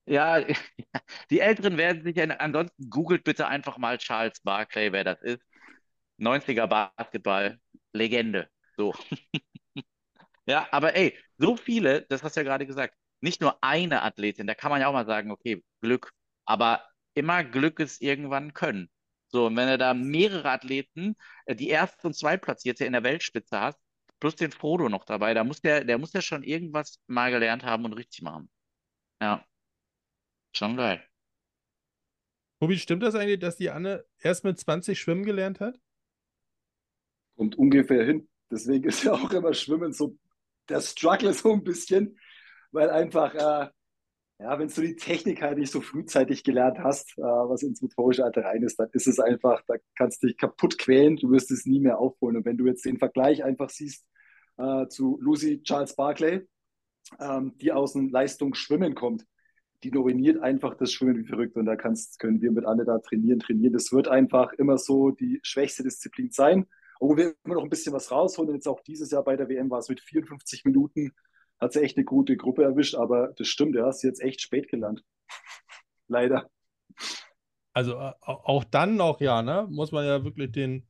Ja, <laughs> die Älteren werden sich ja, ansonsten googelt bitte einfach mal Charles Barkley, wer das ist. 90er Basketball, Legende. So. <laughs> ja, aber ey, so viele, das hast du ja gerade gesagt, nicht nur eine Athletin, da kann man ja auch mal sagen, okay, Glück, aber immer Glück ist irgendwann Können. So, und wenn du da mehrere Athleten, äh, die erste und zweitplatzierte in der Weltspitze hast, plus den Frodo noch dabei, da muss der, der muss ja schon irgendwas mal gelernt haben und richtig machen. Ja. Schon geil. Tobi, stimmt das eigentlich, dass die Anne erst mit 20 schwimmen gelernt hat? kommt ungefähr hin. Deswegen ist ja auch immer Schwimmen so der Struggle so ein bisschen, weil einfach, äh, ja, wenn du die Technik halt nicht so frühzeitig gelernt hast, äh, was ins motorische Alter rein ist, dann ist es einfach, da kannst du dich kaputt quälen, du wirst es nie mehr aufholen. Und wenn du jetzt den Vergleich einfach siehst äh, zu Lucy Charles Barclay, ähm, die aus dem Leistungsschwimmen kommt, die nominiert einfach das Schwimmen wie verrückt und da kannst, können wir mit alle da trainieren, trainieren. Das wird einfach immer so die schwächste Disziplin sein obwohl wir immer noch ein bisschen was rausholen. Jetzt auch dieses Jahr bei der WM war es mit 54 Minuten, hat sie echt eine gute Gruppe erwischt, aber das stimmt, ja, ist jetzt echt spät gelandet. <laughs> Leider. Also äh, auch dann noch, ja, ne, muss man ja wirklich den,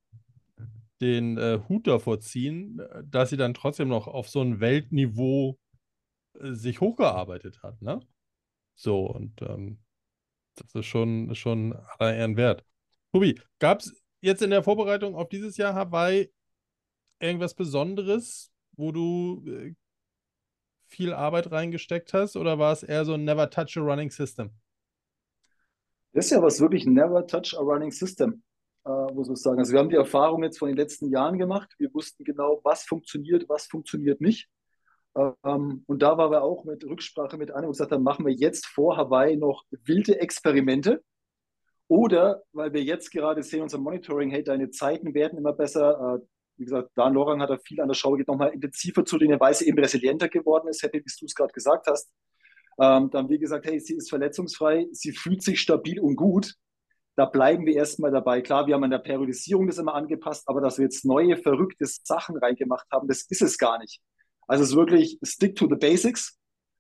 den äh, Hut davor ziehen, dass sie dann trotzdem noch auf so ein Weltniveau äh, sich hochgearbeitet hat, ne? So, und ähm, das ist schon, schon aller Ehren wert. Tobi, gab es jetzt in der Vorbereitung auf dieses Jahr Hawaii irgendwas Besonderes, wo du äh, viel Arbeit reingesteckt hast oder war es eher so ein Never Touch a Running System? Das ist ja was wirklich Never Touch a Running System, äh, muss man sagen. Also wir haben die Erfahrung jetzt von den letzten Jahren gemacht. Wir wussten genau, was funktioniert, was funktioniert nicht. Ähm, und da waren wir auch mit Rücksprache mit an und gesagt, dann machen wir jetzt vor Hawaii noch wilde Experimente oder weil wir jetzt gerade sehen, unser Monitoring, hey, deine Zeiten werden immer besser. Äh, wie gesagt, Dan Lorang hat da viel an der Schau, geht nochmal intensiver zu denen, weil sie eben resilienter geworden ist, hätte, wie du es gerade gesagt hast. Ähm, dann, wie gesagt, hey, sie ist verletzungsfrei, sie fühlt sich stabil und gut. Da bleiben wir erstmal dabei. Klar, wir haben an der Periodisierung das immer angepasst, aber dass wir jetzt neue, verrückte Sachen reingemacht haben, das ist es gar nicht. Also es ist wirklich stick to the basics,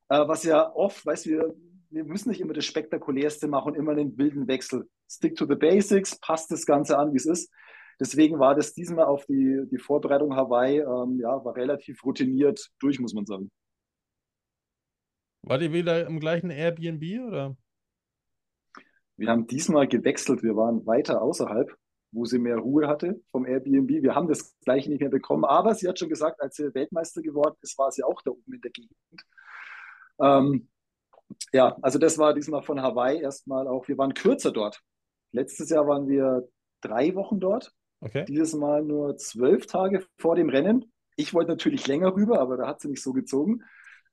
äh, was ja oft, weißt du, wir müssen nicht immer das Spektakulärste machen immer einen wilden Wechsel. Stick to the basics, passt das Ganze an, wie es ist. Deswegen war das diesmal auf die, die Vorbereitung Hawaii, ähm, ja, war relativ routiniert durch, muss man sagen. War ihr wieder im gleichen Airbnb oder? Wir haben diesmal gewechselt. Wir waren weiter außerhalb, wo sie mehr Ruhe hatte vom Airbnb. Wir haben das gleiche nicht mehr bekommen. Aber sie hat schon gesagt, als sie Weltmeister geworden ist, war sie auch da oben in der Gegend. Ähm, ja, also das war diesmal von Hawaii erstmal auch. Wir waren kürzer dort. Letztes Jahr waren wir drei Wochen dort. Okay. Dieses Mal nur zwölf Tage vor dem Rennen. Ich wollte natürlich länger rüber, aber da hat sie nicht so gezogen.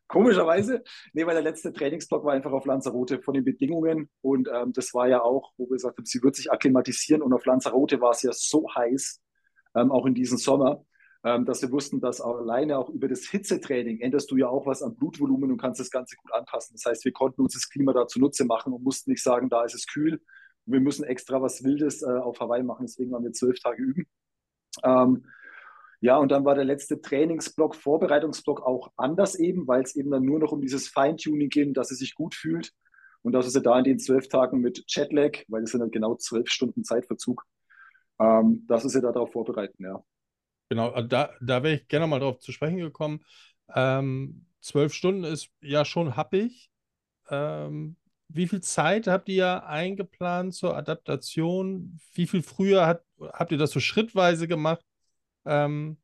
Komischerweise. Nee, weil der letzte Trainingsblock war einfach auf Lanzarote von den Bedingungen. Und ähm, das war ja auch, wo wir gesagt haben, sie wird sich akklimatisieren. Und auf Lanzarote war es ja so heiß, ähm, auch in diesem Sommer, ähm, dass wir wussten, dass auch alleine auch über das Hitzetraining änderst du ja auch was am Blutvolumen und kannst das Ganze gut anpassen. Das heißt, wir konnten uns das Klima da zunutze machen und mussten nicht sagen, da ist es kühl. Wir müssen extra was Wildes äh, auf Hawaii machen, deswegen waren wir zwölf Tage üben. Ähm, ja, und dann war der letzte Trainingsblock, Vorbereitungsblock auch anders eben, weil es eben dann nur noch um dieses Feintuning ging, dass sie sich gut fühlt und dass sie da in den zwölf Tagen mit Jetlag, weil es sind dann genau zwölf Stunden Zeitverzug, ähm, dass sie darauf vorbereiten, ja. Genau, äh, da, da wäre ich gerne mal drauf zu sprechen gekommen. Ähm, zwölf Stunden ist ja schon happig. Ähm, wie viel Zeit habt ihr eingeplant zur Adaptation? Wie viel früher hat, habt ihr das so schrittweise gemacht? Ähm,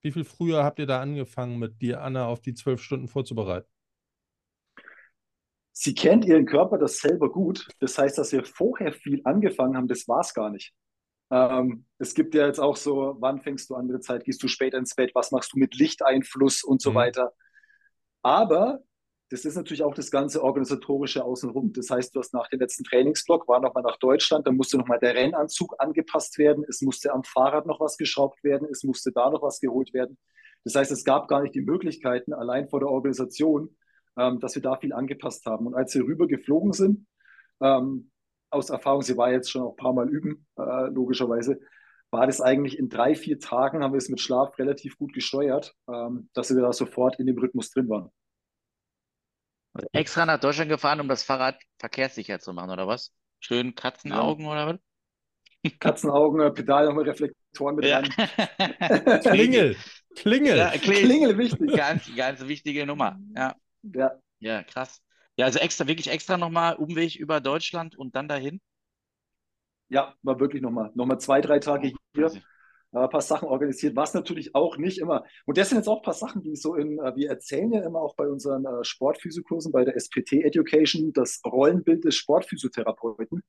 wie viel früher habt ihr da angefangen, mit dir, Anna, auf die zwölf Stunden vorzubereiten? Sie kennt ihren Körper das selber gut. Das heißt, dass wir vorher viel angefangen haben, das war es gar nicht. Ähm, es gibt ja jetzt auch so, wann fängst du andere Zeit, gehst du später ins Bett, was machst du mit Lichteinfluss und so mhm. weiter. Aber das ist natürlich auch das ganze organisatorische außenrum. Das heißt, du hast nach dem letzten Trainingsblock, war nochmal nach Deutschland, dann musste nochmal der Rennanzug angepasst werden, es musste am Fahrrad noch was geschraubt werden, es musste da noch was geholt werden. Das heißt, es gab gar nicht die Möglichkeiten, allein vor der Organisation, ähm, dass wir da viel angepasst haben. Und als wir rüber geflogen sind, ähm, aus Erfahrung, sie war jetzt schon auch ein paar Mal üben, äh, logischerweise, war das eigentlich in drei, vier Tagen, haben wir es mit Schlaf relativ gut gesteuert, ähm, dass wir da sofort in dem Rhythmus drin waren. Also extra nach Deutschland gefahren, um das Fahrrad verkehrssicher zu machen, oder was? Schön Katzenaugen ja. oder was? <laughs> Katzenaugen, äh, Pedal nochmal Reflektoren mit ja. rein. <laughs> Klingel, Klingel. Ja, Klingel, wichtig. Ganz, ganz wichtige Nummer. Ja. Ja. Ja, krass. Ja, also extra, wirklich extra nochmal Umweg über Deutschland und dann dahin? Ja, war wirklich nochmal. Nochmal zwei, drei Tage oh, hier. Äh, ein paar Sachen organisiert, was natürlich auch nicht immer. Und das sind jetzt auch ein paar Sachen, die so in, äh, wir erzählen ja immer auch bei unseren äh, Sportphysiokursen, bei der SPT Education, das Rollenbild des Sportphysiotherapeuten.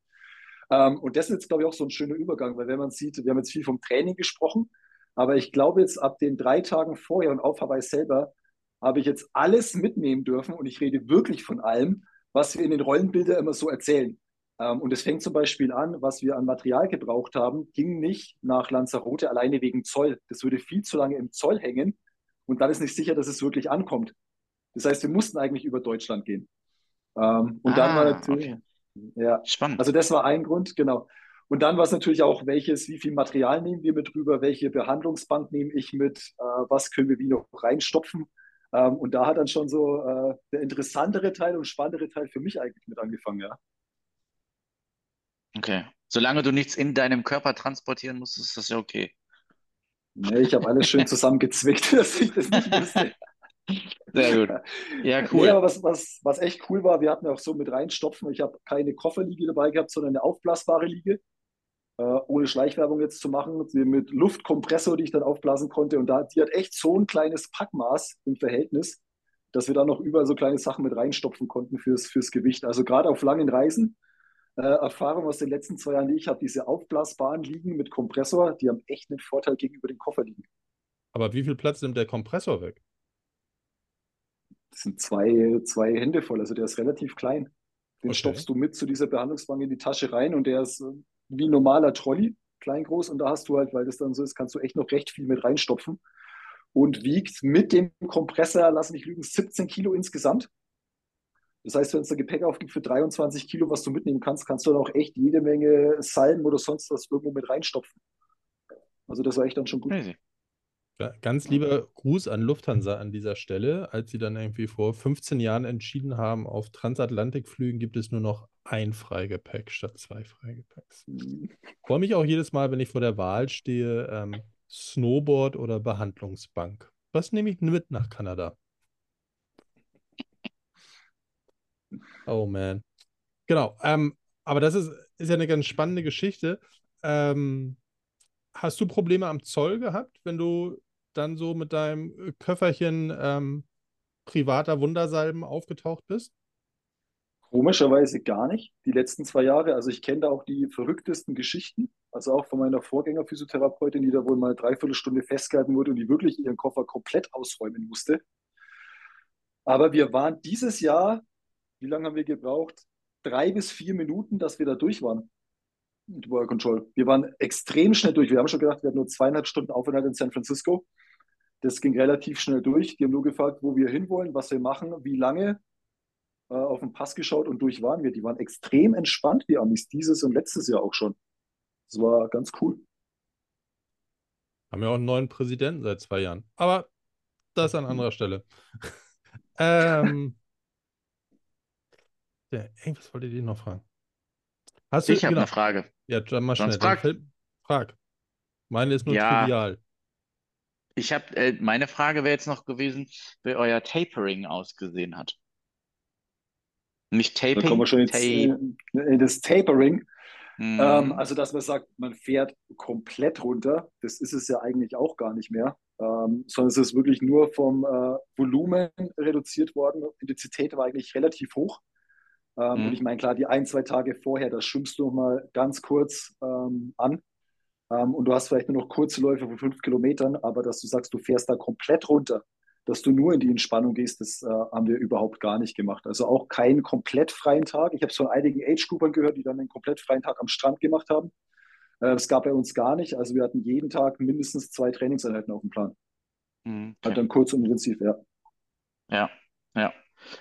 Ähm, und das ist jetzt, glaube ich, auch so ein schöner Übergang, weil wenn man sieht, wir haben jetzt viel vom Training gesprochen, aber ich glaube jetzt ab den drei Tagen vorher und auf Hawaii selber habe ich jetzt alles mitnehmen dürfen und ich rede wirklich von allem, was wir in den Rollenbildern immer so erzählen. Ähm, und es fängt zum Beispiel an, was wir an Material gebraucht haben, ging nicht nach Lanzarote alleine wegen Zoll. Das würde viel zu lange im Zoll hängen und dann ist nicht sicher, dass es wirklich ankommt. Das heißt, wir mussten eigentlich über Deutschland gehen. Ähm, und ah, dann war natürlich, okay. ja, spannend. Also das war ein Grund, genau. Und dann war es natürlich auch, welches, wie viel Material nehmen wir mit rüber, welche Behandlungsbank nehme ich mit, äh, was können wir wie noch reinstopfen. Ähm, und da hat dann schon so äh, der interessantere Teil und spannendere Teil für mich eigentlich mit angefangen, ja. Okay. Solange du nichts in deinem Körper transportieren musst, ist das ja okay. Nee, ich habe alles schön <laughs> zusammengezwickt, <laughs> dass ich das nicht wusste. Sehr gut. Ja, cool. Nee, aber was, was, was echt cool war, wir hatten auch so mit reinstopfen. Ich habe keine Kofferliege dabei gehabt, sondern eine aufblasbare Liege. Äh, ohne Schleichwerbung jetzt zu machen, mit Luftkompressor, die ich dann aufblasen konnte. Und da, die hat echt so ein kleines Packmaß im Verhältnis, dass wir da noch überall so kleine Sachen mit reinstopfen konnten fürs, fürs Gewicht. Also gerade auf langen Reisen, äh, Erfahrung aus den letzten zwei Jahren, die ich habe, diese aufblasbaren Liegen mit Kompressor, die haben echt einen Vorteil gegenüber den Kofferliegen. Aber wie viel Platz nimmt der Kompressor weg? Das sind zwei, zwei Hände voll, also der ist relativ klein. Den okay. stopfst du mit zu dieser Behandlungsbank in die Tasche rein und der ist äh, wie ein normaler Trolley, klein, groß. Und da hast du halt, weil das dann so ist, kannst du echt noch recht viel mit reinstopfen. Und wiegt mit dem Kompressor, lass mich lügen, 17 Kilo insgesamt. Das heißt, wenn es ein Gepäck aufgibt für 23 Kilo, was du mitnehmen kannst, kannst du dann auch echt jede Menge Salben oder sonst was irgendwo mit reinstopfen. Also das war echt dann schon gut. Crazy. Ja, ganz lieber Gruß an Lufthansa an dieser Stelle, als sie dann irgendwie vor 15 Jahren entschieden haben, auf Transatlantikflügen gibt es nur noch ein Freigepäck statt zwei Freigepäcks. Freue mich auch jedes Mal, wenn ich vor der Wahl stehe, ähm, Snowboard oder Behandlungsbank. Was nehme ich mit nach Kanada? Oh man. Genau. Ähm, aber das ist, ist ja eine ganz spannende Geschichte. Ähm, hast du Probleme am Zoll gehabt, wenn du dann so mit deinem Köfferchen ähm, privater Wundersalben aufgetaucht bist? Komischerweise gar nicht, die letzten zwei Jahre. Also ich kenne da auch die verrücktesten Geschichten. Also auch von meiner Vorgängerphysiotherapeutin, die da wohl mal dreiviertel Stunde festgehalten wurde und die wirklich ihren Koffer komplett ausräumen musste. Aber wir waren dieses Jahr, wie lange haben wir gebraucht? Drei bis vier Minuten, dass wir da durch waren. Mit Work Control. Wir waren extrem schnell durch. Wir haben schon gedacht, wir hatten nur zweieinhalb Stunden Aufenthalt in San Francisco. Das ging relativ schnell durch. Die haben nur gefragt, wo wir hinwollen, was wir machen, wie lange. Äh, auf den Pass geschaut und durch waren wir. Die waren extrem entspannt, die Amis, dieses und letztes Jahr auch schon. Das war ganz cool. Haben ja auch einen neuen Präsidenten seit zwei Jahren. Aber das an anderer <laughs> Stelle. <laughs> ähm, ja, irgendwas wollte ich noch fragen. Hast du, ich habe genau. eine Frage. Ja, dann mal schnell. Frag. Frag. Meine ist nur Ja. trivial. Ich habe, äh, meine Frage wäre jetzt noch gewesen, wie euer Tapering ausgesehen hat. Nicht Da kommen Taping, wir schon Tape. äh, in das Tapering. Mhm. Ähm, also, dass man sagt, man fährt komplett runter, das ist es ja eigentlich auch gar nicht mehr, ähm, sondern es ist wirklich nur vom äh, Volumen reduziert worden. Intensität war eigentlich relativ hoch. Ähm, Mhm. Und ich meine, klar, die ein, zwei Tage vorher, da schwimmst du noch mal ganz kurz ähm, an. Ähm, und du hast vielleicht nur noch kurze Läufe von fünf Kilometern, aber dass du sagst, du fährst da komplett runter, dass du nur in die Entspannung gehst, das äh, haben wir überhaupt gar nicht gemacht. Also auch keinen komplett freien Tag. Ich habe es von einigen Age-Groupern gehört, die dann einen komplett freien Tag am Strand gemacht haben. Äh, das gab bei uns gar nicht. Also wir hatten jeden Tag mindestens zwei Trainingseinheiten auf dem Plan. Mhm, Halt okay. dann kurz und intensiv, ja. Ja, ja.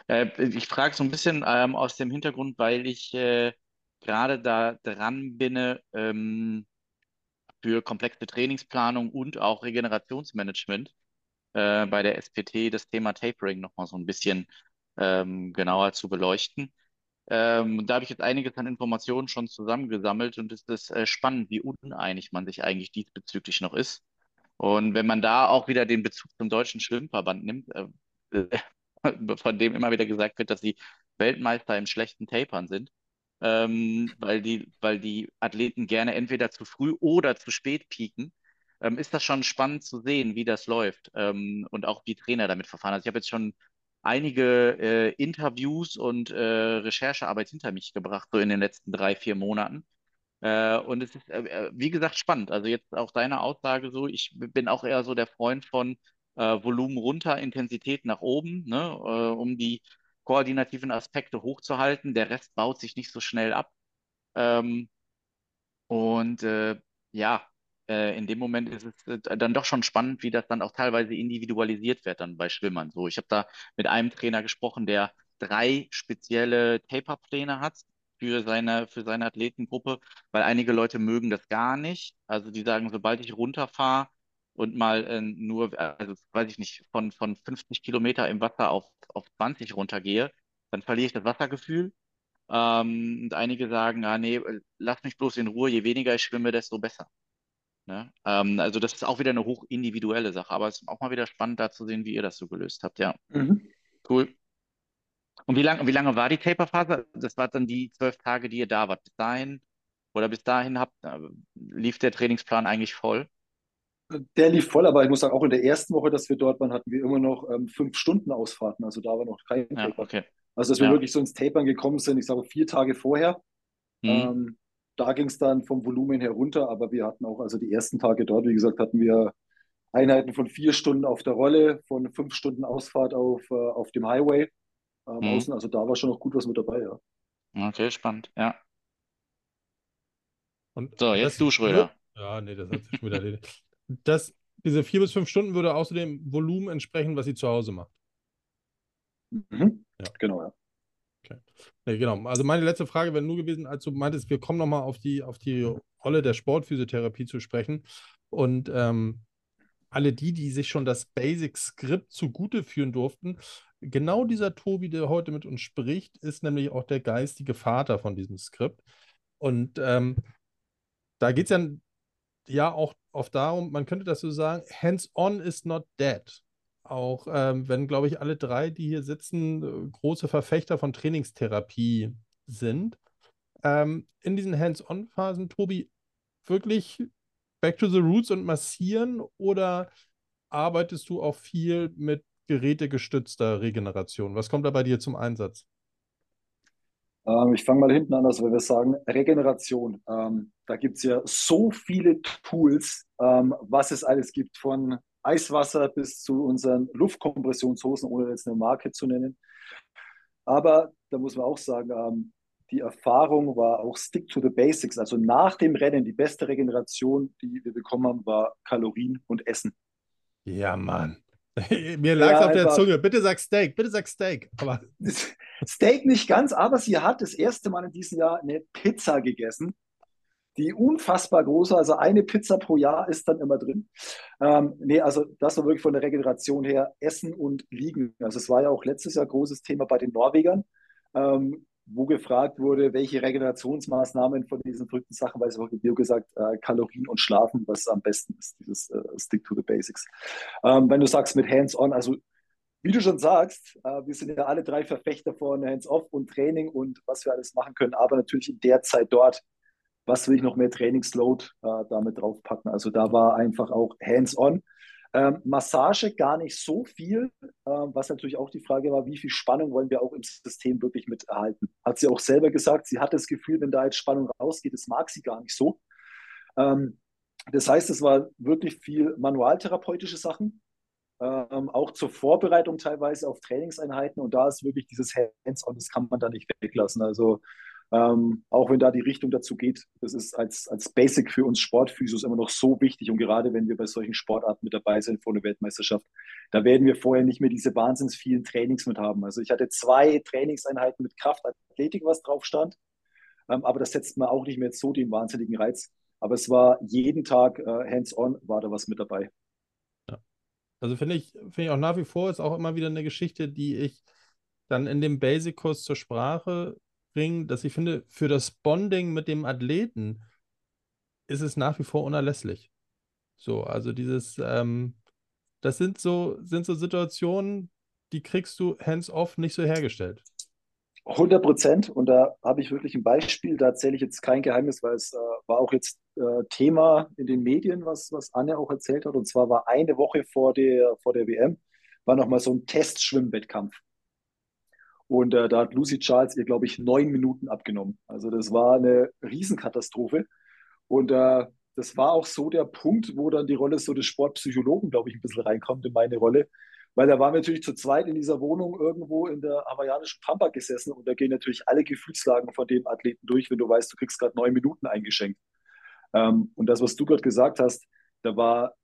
Äh, ich frage so ein bisschen ähm, aus dem Hintergrund, weil ich äh, gerade da dran bin, ähm, für komplexe Trainingsplanung und auch Regenerationsmanagement äh, bei der SPT das Thema Tapering nochmal so ein bisschen ähm, genauer zu beleuchten. Ähm, da habe ich jetzt einiges an Informationen schon zusammengesammelt und es ist äh, spannend, wie uneinig man sich eigentlich diesbezüglich noch ist. Und wenn man da auch wieder den Bezug zum Deutschen Schwimmverband nimmt, äh, <laughs> von dem immer wieder gesagt wird, dass sie Weltmeister im schlechten Tapern sind, ähm, weil die, weil die Athleten gerne entweder zu früh oder zu spät pieken, ähm, ist das schon spannend zu sehen, wie das läuft ähm, und auch wie Trainer damit verfahren. Also ich habe jetzt schon einige äh, Interviews und äh, Recherchearbeit hinter mich gebracht, so in den letzten drei, vier Monaten. Äh, und es ist, äh, wie gesagt, spannend. Also jetzt auch deine Aussage so, ich bin auch eher so der Freund von äh, Volumen runter, Intensität nach oben, ne, äh, um die koordinativen Aspekte hochzuhalten. Der Rest baut sich nicht so schnell ab. Ähm, und äh, ja, äh, in dem Moment ist es äh, dann doch schon spannend, wie das dann auch teilweise individualisiert wird dann bei Schwimmern. So, ich habe da mit einem Trainer gesprochen, der drei spezielle Taper-Pläne hat für seine, für seine Athletengruppe, weil einige Leute mögen das gar nicht. Also die sagen, sobald ich runterfahre und mal äh, nur, also weiß ich nicht, von, von 50 Kilometer im Wasser auf, auf 20 runtergehe, dann verliere ich das Wassergefühl. Ähm, und einige sagen, ah, nee, lass mich bloß in Ruhe, je weniger ich schwimme, desto besser. Ne? Ähm, also das ist auch wieder eine hoch individuelle Sache, aber es ist auch mal wieder spannend da zu sehen, wie ihr das so gelöst habt. Ja, Mhm. cool. Und wie lange, wie lange war die Taperphase? Das war dann die zwölf Tage, die ihr da wart. Bis dahin oder bis dahin habt, äh, lief der Trainingsplan eigentlich voll? Der lief voll, aber ich muss sagen, auch in der ersten Woche, dass wir dort waren, hatten wir immer noch ähm, fünf Stunden Ausfahrten. Also da war noch kein Ja, Taper. okay. Also, dass wir Ja. wirklich so ins Tapern gekommen sind, ich sage vier Tage vorher. Hm. Ähm, da ging es dann vom Volumen her runter, aber wir hatten auch, also die ersten Tage dort, wie gesagt, hatten wir Einheiten von vier Stunden auf der Rolle, von fünf Stunden Ausfahrt auf, äh, auf dem Highway ähm, Hm. außen. Also da war schon noch gut was mit dabei, ja. Okay, spannend. Ja. Und So, jetzt das du, Schröder. Ja, nee, das hat sich schon wieder erledigt. Das, diese vier bis fünf Stunden würde außerdem Volumen entsprechen, was sie zu Hause macht. Mhm. Ja. Genau, ja. Nee, genau. Also meine letzte Frage wäre nur gewesen, als du meintest, wir kommen nochmal auf die, auf die Rolle der Sportphysiotherapie zu sprechen. Und ähm, alle die, die sich schon das Basic-Skript zugute führen durften, genau dieser Tobi, der heute mit uns spricht, ist nämlich auch der geistige Vater von diesem Skript. Und ähm, da geht es ja, ja auch oft darum, man könnte das so sagen, hands-on is not dead. Auch ähm, wenn, glaube ich, alle drei, die hier sitzen, große Verfechter von Trainingstherapie sind. Ähm, in diesen Hands-on-Phasen, Tobi, wirklich back to the roots und massieren oder arbeitest du auch viel mit gerätegestützter Regeneration? Was kommt da bei dir zum Einsatz? Ähm, ich fange mal hinten an, also wenn wir sagen Regeneration. Ähm, da gibt es ja so viele Tools, ähm, was es alles gibt, von Eiswasser bis zu unseren Luftkompressionshosen, ohne jetzt eine Marke zu nennen. Aber da muss man auch sagen, ähm, die Erfahrung war auch Stick to the Basics. Also nach dem Rennen, die beste Regeneration, die wir bekommen haben, war Kalorien und Essen. Ja, Mann. <laughs> Mir lag es Ja, auf der Zunge. Bitte sag Steak, bitte sag Steak. Aber <laughs> Steak nicht ganz, aber sie hat das erste Mal in diesem Jahr eine Pizza gegessen, die unfassbar groß war. Also eine Pizza pro Jahr ist dann immer drin. Ähm, nee, also das war wirklich von der Regeneration her Essen und Liegen. Also es war ja auch letztes Jahr großes Thema bei den Norwegern. Ähm, wo gefragt wurde, welche Regenerationsmaßnahmen von diesen verrückten Sachen, weil es auch Bio gesagt, äh, Kalorien und Schlafen, was am besten ist, dieses äh, Stick to the Basics. Ähm, wenn du sagst mit Hands-on, also wie du schon sagst, äh, wir sind ja alle drei Verfechter von Hands-off und Training und was wir alles machen können, aber natürlich in der Zeit dort, was will ich noch mehr Trainingsload äh, damit draufpacken? Also da war einfach auch Hands-on. Ähm, Massage gar nicht so viel, äh, was natürlich auch die Frage war, wie viel Spannung wollen wir auch im System wirklich mit erhalten. Hat sie auch selber gesagt, sie hat das Gefühl, wenn da jetzt Spannung rausgeht, das mag sie gar nicht so. Ähm, das heißt, es war wirklich viel manualtherapeutische Sachen, ähm, auch zur Vorbereitung teilweise auf Trainingseinheiten und da ist wirklich dieses Hands-on, das kann man da nicht weglassen. Also ähm, auch wenn da die Richtung dazu geht, das ist als, als Basic für uns Sportphysios immer noch so wichtig. Und gerade wenn wir bei solchen Sportarten mit dabei sind vor einer Weltmeisterschaft, da werden wir vorher nicht mehr diese wahnsinns vielen Trainings mit haben. Also ich hatte zwei Trainingseinheiten mit Kraftathletik, was drauf stand. Ähm, aber das setzt mir auch nicht mehr so den wahnsinnigen Reiz. Aber es war jeden Tag äh, hands-on, war da was mit dabei. Also finde ich, finde ich auch nach wie vor ist auch immer wieder eine Geschichte, die ich dann in dem Basic-Kurs zur Sprache bringen, dass ich finde, für das Bonding mit dem Athleten ist es nach wie vor unerlässlich. So, also dieses, ähm, das sind so, sind so Situationen, die kriegst du hands-off nicht so hergestellt. 100 Prozent. Und da habe ich wirklich ein Beispiel. Da erzähle ich jetzt kein Geheimnis, weil es äh, war auch jetzt äh, Thema in den Medien, was, was Anja auch erzählt hat. Und zwar war eine Woche vor der, vor der WM, war nochmal so ein Testschwimmwettkampf. Und äh, da hat Lucy Charles ihr, glaube ich, neun Minuten abgenommen. Also das war eine Riesenkatastrophe. Und äh, das war auch so der Punkt, wo dann die Rolle so des Sportpsychologen, glaube ich, ein bisschen reinkommt in meine Rolle. Weil da waren wir natürlich zu zweit in dieser Wohnung irgendwo in der hawaiianischen Pampa gesessen und da gehen natürlich alle Gefühlslagen von dem Athleten durch, wenn du weißt, du kriegst gerade neun Minuten eingeschenkt. Ähm, und das, was du gerade gesagt hast, da war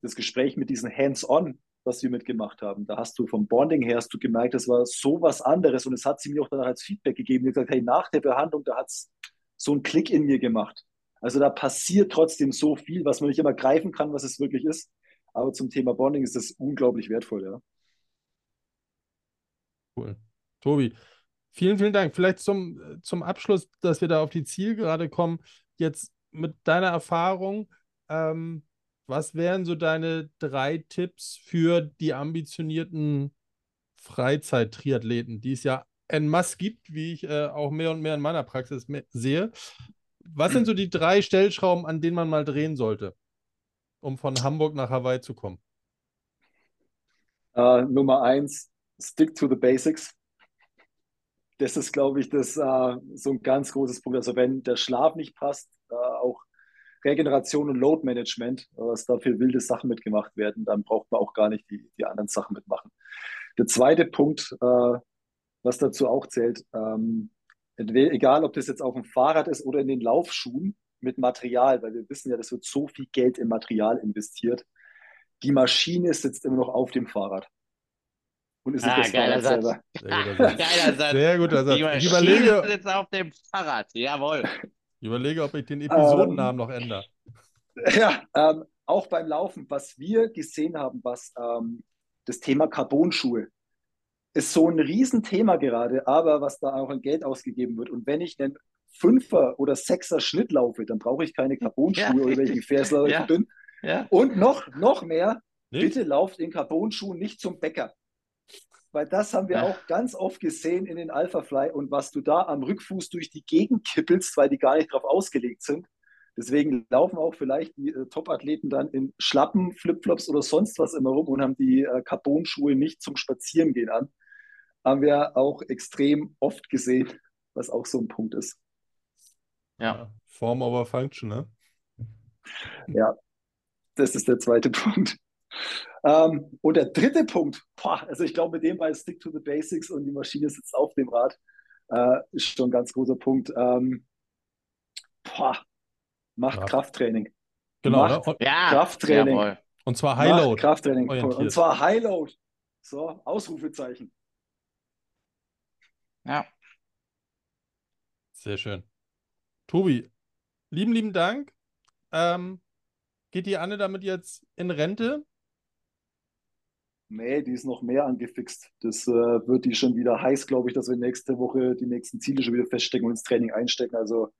das Gespräch mit diesen Hands-on, was wir mitgemacht haben. Da hast du vom Bonding her hast du gemerkt, das war so was anderes und es hat sie mir auch danach als Feedback gegeben. Die gesagt, hey, nach der Behandlung, da hat es so einen Klick in mir gemacht. Also da passiert trotzdem so viel, was man nicht immer greifen kann, was es wirklich ist. Aber zum Thema Bonding ist das unglaublich wertvoll, ja. Cool. Tobi, vielen, vielen Dank. Vielleicht zum, zum Abschluss, dass wir da auf die Zielgerade kommen. Jetzt mit deiner Erfahrung, ähm, was wären so deine drei Tipps für die ambitionierten Freizeit-Triathleten, die es ja en masse gibt, wie ich äh, auch mehr und mehr in meiner Praxis sehe? Was sind so die drei Stellschrauben, an denen man mal drehen sollte, um von Hamburg nach Hawaii zu kommen? Uh, Nummer eins, stick to the basics. Das ist, glaube ich, das, uh, so ein ganz großes Punkt. Also wenn der Schlaf nicht passt, uh, auch Regeneration und Load Management, was da für wilde Sachen mitgemacht werden, dann braucht man auch gar nicht die, die anderen Sachen mitmachen. Der zweite Punkt, was dazu auch zählt, ähm, egal ob das jetzt auf dem Fahrrad ist oder in den Laufschuhen mit Material, weil wir wissen ja, das wird so viel Geld in Material investiert. Die Maschine sitzt immer noch auf dem Fahrrad. Und ist ah, geiler Satz. Sehr guter <laughs> Satz. geiler Satz. Sehr guter Satz. Die ich überlege, sitzt auf dem Fahrrad. Jawohl. Ich überlege, ob ich den Episodennamen ähm, noch ändere. <laughs> Ja, ähm, auch beim Laufen, was wir gesehen haben, was ähm, das Thema Carbonschuhe ist so ein Riesenthema gerade, aber was da auch an Geld ausgegeben wird. Und wenn ich einen Fünfer oder Sechser Schnitt laufe, dann brauche ich keine <laughs> Carbonschuhe <laughs> ja. oder welche Gefäßläufe ja. bin. Ja. Und noch, noch mehr, nicht? bitte lauft in Carbonschuhen nicht zum Bäcker. Weil das haben wir ja. auch ganz oft gesehen in den Alpha Fly und was du da am Rückfuß durch die Gegend kippelst, weil die gar nicht drauf ausgelegt sind. Deswegen laufen auch vielleicht die äh, Top-Athleten dann in Schlappen, Flipflops oder sonst was immer rum und haben die äh, Carbon-Schuhe nicht zum Spazierengehen an. Haben wir auch extrem oft gesehen, was auch so ein Punkt ist. Ja. Form over Function, ne? Ja, das ist der zweite <laughs> Punkt. Ähm, und der dritte Punkt, boah, also ich glaube, mit dem bei Stick to the Basics und die Maschine sitzt auf dem Rad, äh, ist schon ein ganz großer Punkt. Ähm, boah, macht ja. Krafttraining. Genau, macht ne? ja, Krafttraining. Jawohl. Und zwar Highload. Macht Krafttraining. Orientiert. Und zwar Highload. So, Ausrufezeichen. Ja. Sehr schön. Tobi, lieben, lieben Dank. Ähm, geht die Anne damit jetzt in Rente? Nee, die ist noch mehr angefixt. Das äh, wird die schon wieder heiß, glaube ich, dass wir nächste Woche die nächsten Ziele schon wieder feststecken und ins Training einstecken. Also,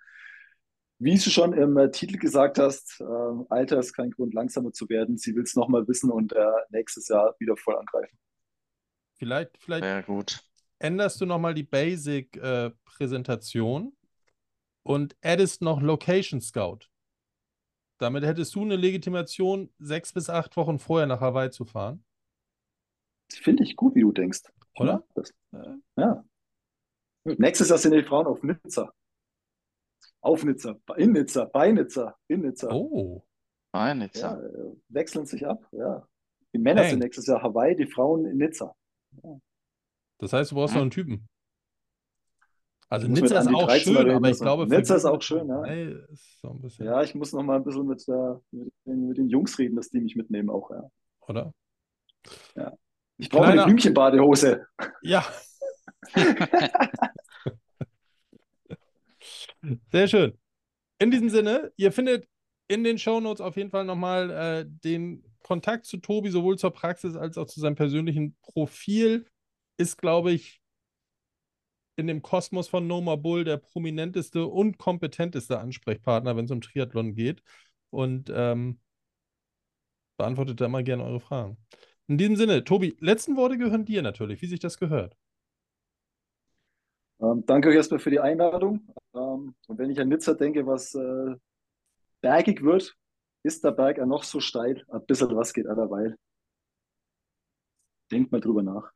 wie du schon im äh, Titel gesagt hast, äh, Alter ist kein Grund, langsamer zu werden. Sie will es nochmal wissen und äh, nächstes Jahr wieder voll angreifen. Vielleicht, vielleicht Sehr gut. änderst du nochmal die Basic-Präsentation und addest noch Location Scout. Damit hättest du eine Legitimation, sechs bis acht Wochen vorher nach Hawaii zu fahren. Finde ich gut, wie du denkst. Oder? Das, Äh, ja. Nächstes Jahr sind die Frauen auf Nizza. Auf Nizza, in Nizza, bei Nizza, in Nizza. Oh, Ja, Nizza. äh, wechseln sich ab. Ja. Die Männer Dang. sind nächstes Jahr Hawaii, die Frauen in Nizza. das heißt, du brauchst noch einen Typen. Also Nizza ist auch 13 schön, reden aber ich glaube, Nizza ist auch schön, ja. Ist so Ja, ich muss noch mal ein bisschen mit, der, mit, den, mit den Jungs reden, dass die mich mitnehmen auch. Ja. oder? Ich brauche eine Kleiner- Blümchenbadehose. Ja. <laughs> Sehr schön. In diesem Sinne, ihr findet in den Shownotes auf jeden Fall nochmal äh, den Kontakt zu Tobi, sowohl zur Praxis als auch zu seinem persönlichen Profil. Ist, glaube ich, in dem Kosmos von Noma Bull der prominenteste und kompetenteste Ansprechpartner, wenn es um Triathlon geht. Und ähm, beantwortet da immer gerne eure Fragen. In diesem Sinne, Tobi, letzten Worte gehören dir natürlich, wie sich das gehört. Ähm, danke euch erstmal für die Einladung. Ähm, und wenn ich an Nizza denke, was äh, bergig wird, ist der Berg ja noch so steil. Ein bisschen was geht dabei. Denkt mal drüber nach.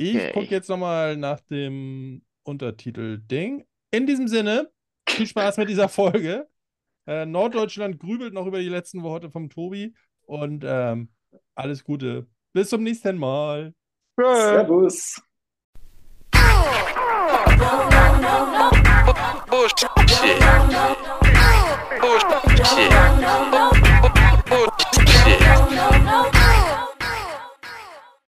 Ich Okay. gucke jetzt nochmal nach dem Untertitel-Ding. In diesem Sinne, viel Spaß mit dieser Folge. Äh, Norddeutschland grübelt noch über die letzten Worte vom Tobi und ähm, alles Gute. Bis zum nächsten Mal. Servus. Bullshit. Bullshit.